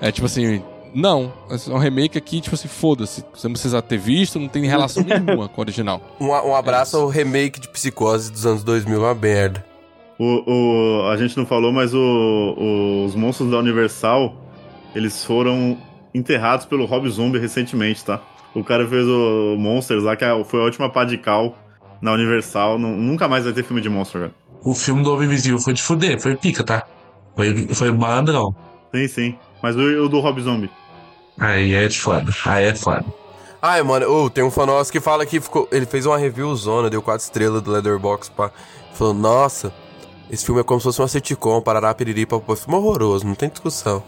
S6: É tipo assim, não, é um remake aqui, tipo assim, foda-se. Você não precisa ter visto, não tem relação nenhuma com o original.
S10: Um, um abraço ao remake de Psicose dos anos 2000, uma merda.
S4: O, o- a gente não falou, mas o- o- os monstros da Universal, eles foram enterrados pelo Rob Zombie recentemente, tá? O cara fez o Monsters lá, que é- foi a última pá de cal na Universal. Nu- nunca mais vai ter filme de monstro, cara.
S3: O filme do Homem Invisível foi de fuder, foi pica, tá? Foi, foi malandrão.
S4: Sim, sim. Mas o, o do Rob Zombie.
S3: Aí é de foda, aí é foda.
S10: Ai, mano, ô, tem um fã nosso que fala que ficou, ele fez uma review zona, deu quatro estrelas do Leatherbox, pá. Falou, nossa, esse filme é como se fosse uma sitcom, parará, piriri, papapá. Filme horroroso, não tem discussão.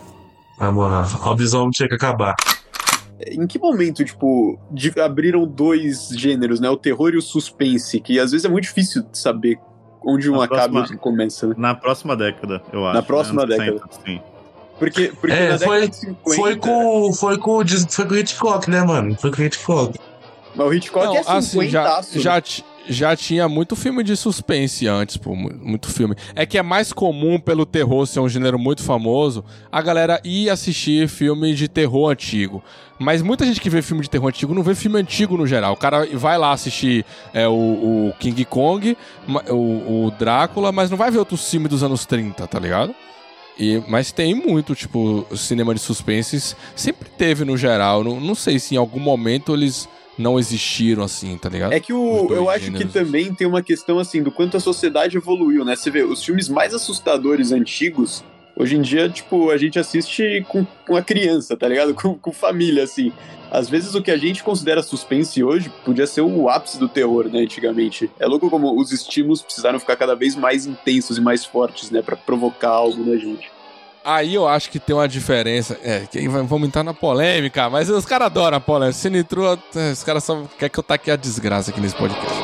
S3: Na moral, Rob Zombie tinha que acabar.
S7: Em que momento, tipo, de- abriram dois gêneros, né? O terror e o suspense, que às vezes é muito difícil saber onde um
S4: Na
S7: acaba e
S4: próxima-
S7: outro começa, né?
S4: Na próxima década, eu acho.
S7: Na próxima
S4: né?
S7: Década.
S4: 60, sim.
S7: Porque, porque
S3: É,
S7: na década
S3: foi,
S7: de 50...
S3: foi com, foi com, foi com o Hitchcock, né, mano? Foi com o Hitchcock.
S7: Mas o Hitchcock
S6: Não,
S7: é
S6: assim, já,
S7: 50
S6: já, já tinha muito filme de suspense antes, pô, mu- muito filme. É que é mais comum pelo terror ser um gênero muito famoso, a galera ir assistir filme de terror antigo. Mas muita gente que vê filme de terror antigo não vê filme antigo no geral. O cara vai lá assistir é, o, o King Kong, o, o Drácula, mas não vai ver outros filmes dos anos 30, tá ligado? E, mas tem muito, tipo, cinema de suspense. Sempre teve no geral. Não, não sei se em algum momento eles não existiram assim, tá ligado?
S7: É que o, eu acho
S6: gêneros.
S7: que também tem uma questão assim do quanto a sociedade evoluiu, né? Você vê, os filmes mais assustadores antigos, hoje em dia, tipo, a gente assiste com, com a criança, tá ligado? Com, com família, assim. Às vezes o que a gente considera suspense hoje podia ser o ápice do terror, né? Antigamente. É louco como os estímulos precisaram ficar cada vez mais intensos e mais fortes, né? Pra provocar algo na gente.
S6: Aí eu acho que tem uma diferença. É, que aí vai- vamos entrar na polêmica, mas os caras adoram a polêmica. Sinitru, é, os caras só querem que eu taque a desgraça aqui nesse podcast.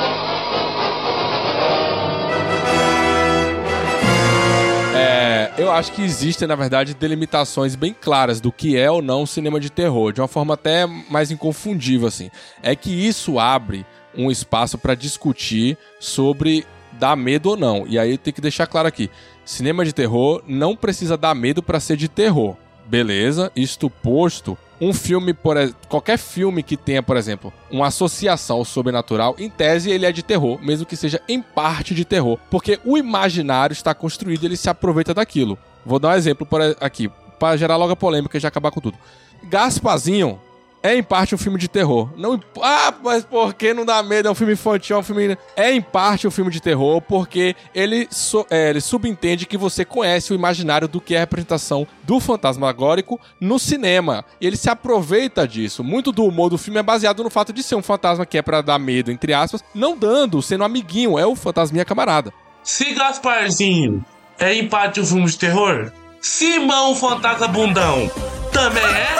S6: É, eu acho que existem, na verdade, delimitações bem claras do que é ou não cinema de terror, de uma forma até mais inconfundível, assim. É que isso abre um espaço para discutir sobre dar medo ou não. E aí tem que deixar claro aqui: cinema de terror não precisa dar medo para ser de terror. Beleza, isto posto, um filme, por qualquer filme que tenha, por exemplo, uma associação sobrenatural, em tese ele é de terror, mesmo que seja em parte de terror, porque o imaginário está construído, e ele se aproveita daquilo. Vou dar um exemplo por aqui, para gerar logo a polêmica e já acabar com tudo. Gaspazinho é em parte um filme de terror. Não, imp- ah, mas por que não dá medo? É um filme infantil, é um filme. É em parte um filme de terror, porque ele, so- é, ele subentende que você conhece o imaginário do que é a representação do fantasmagórico no cinema. E ele se aproveita disso. Muito do humor do filme é baseado no fato de ser um fantasma que é pra dar medo, entre aspas, não dando, sendo amiguinho, é o fantasminha camarada.
S3: Se Gasparzinho é empate um filme de terror, Simão Fantasma Bundão também é?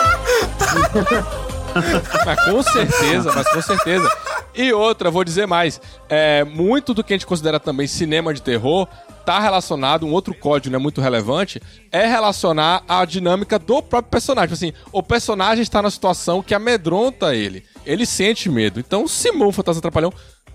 S6: Mas com certeza, mas com certeza. E outra, vou dizer mais. É, muito do que a gente considera também cinema de terror tá relacionado, um outro código né, muito relevante, é relacionar a dinâmica do próprio personagem. Assim, o personagem está na situação que amedronta ele. Ele sente medo. Então, Simão, o Fantasma Trapalhão,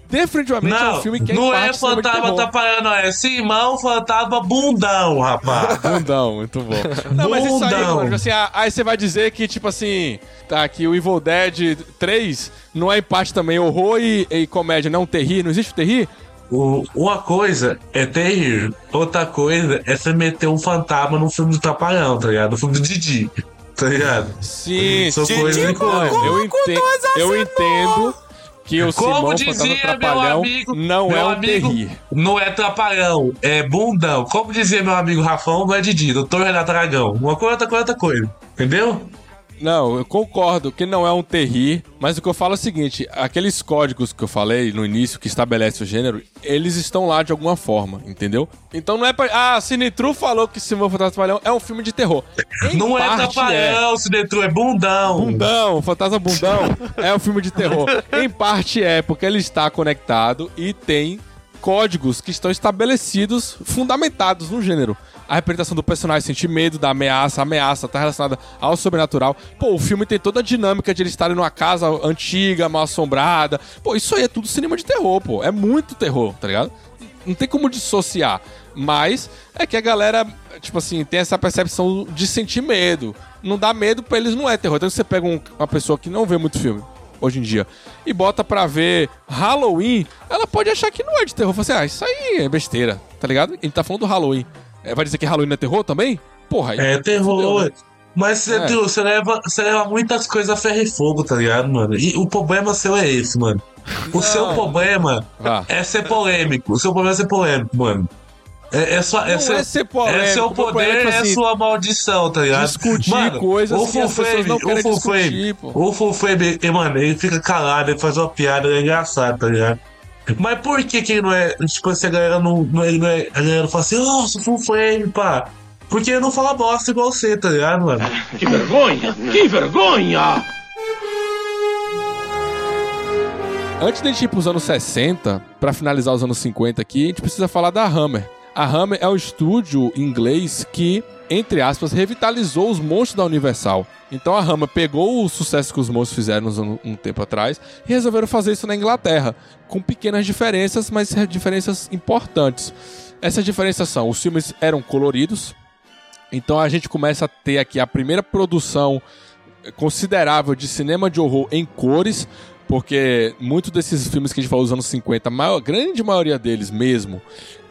S6: definitivamente é um
S3: Não,
S6: filme que é
S3: não é fantasma atrapalhando, não. É Simão Fantasma Bundão, rapaz.
S6: Bundão, muito bom. Não, mas isso aí,
S3: Bundão.
S6: mano, assim, aí você vai dizer que, tipo assim, tá, que o Evil Dead 3 não é em parte também horror e, e comédia, não terri, não existe o terri?
S3: O- uma coisa é terrível, outra coisa é você meter um fantasma no filme do Trapalhão, tá ligado? No filme do Didi, tá ligado?
S6: Sim,
S3: São
S6: sim.
S3: coisas
S6: Não,
S3: diferentes.
S6: eu, entendo, eu entendo que o
S3: Como
S6: Simão
S3: dizia meu amigo,
S6: não
S3: meu
S6: é um
S3: amigo,
S6: terri.
S3: Não é trapalhão, é bundão. Como dizia meu amigo Rafão, não é Didi, doutor Renato Aragão. Uma coisa, outra coisa, outra coisa. Entendeu?
S6: Não, eu concordo que não é um terri, mas o que eu falo é o seguinte: aqueles códigos que eu falei no início que estabelece o gênero, eles estão lá de alguma forma, entendeu? Então não é pra. Ah, Sinitru falou que Simão Fantasma Trapalhão é um filme de terror. Em
S3: não é trapalhão, detru é bundão.
S6: Bundão, Fantasma Bundão é um filme de terror. Em parte é porque ele está conectado e tem códigos que estão estabelecidos, fundamentados no gênero. A representação do personagem sentir medo da ameaça, a ameaça tá relacionada ao sobrenatural. Pô, o filme tem toda a dinâmica de eles estarem numa casa antiga, mal assombrada. Pô, isso aí é tudo cinema de terror, pô. É muito terror, tá ligado? Não tem como dissociar. Mas é que a galera, tipo assim, tem essa percepção de sentir medo. Não dá medo pra eles, não é terror. Então você pega um- uma pessoa que não vê muito filme hoje em dia e bota pra ver Halloween, ela pode achar que não é de terror. Fala assim, ah, isso aí é besteira, tá ligado? Gente tá falando do Halloween. É, vai dizer que Halloween não é terror também? Porra, aí
S3: É terror.
S6: fudeu, né?
S3: Mas você,
S6: É.
S3: você, leva, você leva muitas coisas a ferro e fogo, tá ligado, mano? E o problema seu é esse, mano. O seu problema
S6: Vá.
S3: é ser polêmico. O seu problema é ser polêmico, mano. É, é, sua, é,
S6: Não
S3: seu,
S6: é ser polêmico,
S3: é seu poder,
S6: é, tipo
S3: é
S6: assim,
S3: sua maldição, tá ligado?
S6: discutir coisas
S3: o Full Frame,
S6: não
S3: o Full
S6: discutir,
S3: Frame,
S6: pô.
S3: O Full Frame, e, mano, ele fica calado, ele faz uma piada, ele é engraçado, tá ligado? Mas por que que ele não é, tipo, se a galera não, não, ele não é, a galera não fala assim, nossa, Full Frame, pá. Porque ele não fala bosta igual você, tá ligado, mano?
S8: Que vergonha! Que vergonha!
S6: Antes de a gente ir pros anos 60, pra finalizar os anos 50 aqui, a gente precisa falar da Hammer. A Hammer é um estúdio inglês que, entre aspas, revitalizou os monstros da Universal. Então a Hammer pegou o sucesso que os monstros fizeram anos- um tempo atrás e resolveram fazer isso na Inglaterra, com pequenas diferenças, mas diferenças importantes. Essas diferenças são: os filmes eram coloridos, então a gente começa a ter aqui a primeira produção considerável de cinema de horror em cores, porque muitos desses filmes que a gente falou dos anos 50, a maior, grande maioria deles mesmo,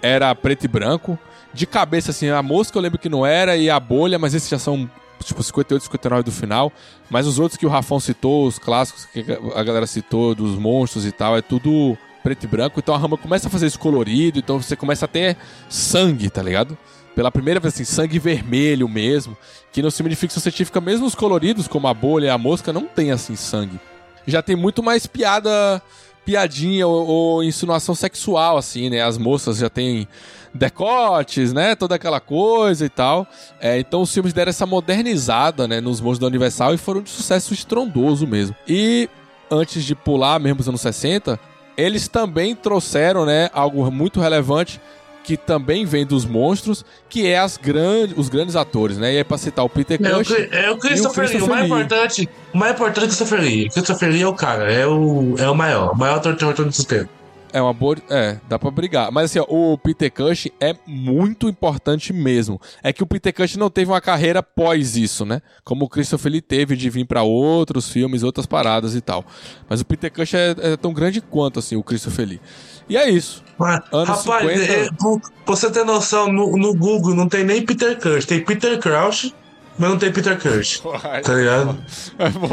S6: era preto e branco. De cabeça, assim, a mosca eu lembro que não era, e a bolha, mas esses já são tipo 58, 59 do final. Mas os outros que o Rafão citou, os clássicos que a galera citou, dos monstros e tal, é tudo preto e branco. Então a Rama começa a fazer isso colorido, então você começa a ter sangue, tá ligado? Pela primeira vez, assim, sangue vermelho mesmo. Que no filme de ficção científica, mesmo os coloridos, como a bolha e a mosca, não tem assim sangue. Já tem muito mais piada, piadinha ou, ou insinuação sexual, assim, né? As moças já têm decotes, né? Toda aquela coisa e tal. É, então os filmes deram essa modernizada, né? Nos monstros da Universal e foram de sucesso estrondoso mesmo. E antes de pular mesmo os anos 60, eles também trouxeram, né? Algo muito relevante que também vem dos monstros, que é as grandes, os grandes atores, né? E aí pra citar o Peter
S3: É
S6: Cushing
S3: Cri- é o Christopher Lee. O mais importante, o mais importante é o Christopher Lee. Christopher Lee é o cara, é o, é o maior, o maior ator de terror de tempo.
S6: É uma boa. É, dá pra brigar. Mas assim, ó, o Peter Cushing é muito importante mesmo. É que o Peter Cushing não teve uma carreira pós isso, né? Como o Christopher Lee teve de vir pra outros filmes, outras paradas e tal. Mas o Peter Cushing é, é tão grande quanto, assim, o Christopher Lee. E é isso. Anos
S3: Rapaz,
S6: 50.
S3: é, pra pra você ter noção, no, no Google não tem nem Peter Cush, tem Peter Crouch, mas não tem Peter Cush. Tá ligado?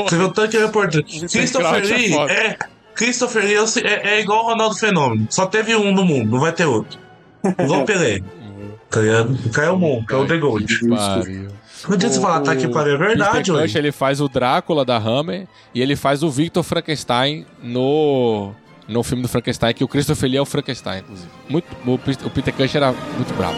S3: Você viu o tanto que é importante. Christopher
S6: é
S3: Lee é. Christopher Lee é, é, igual o Ronaldo Fenômeno. Só teve um no mundo, não vai ter outro. Igual o Pelé. Tá ligado? O cara é o é The Gold. Não adianta você falar, tá aqui para é verdade.
S6: Cushing, ele faz o Drácula da Hammer e ele faz o Victor Frankenstein no no filme do Frankenstein, que o Christopher Lee é o Frankenstein, inclusive. Muito, o, o Peter Cushing era muito bravo.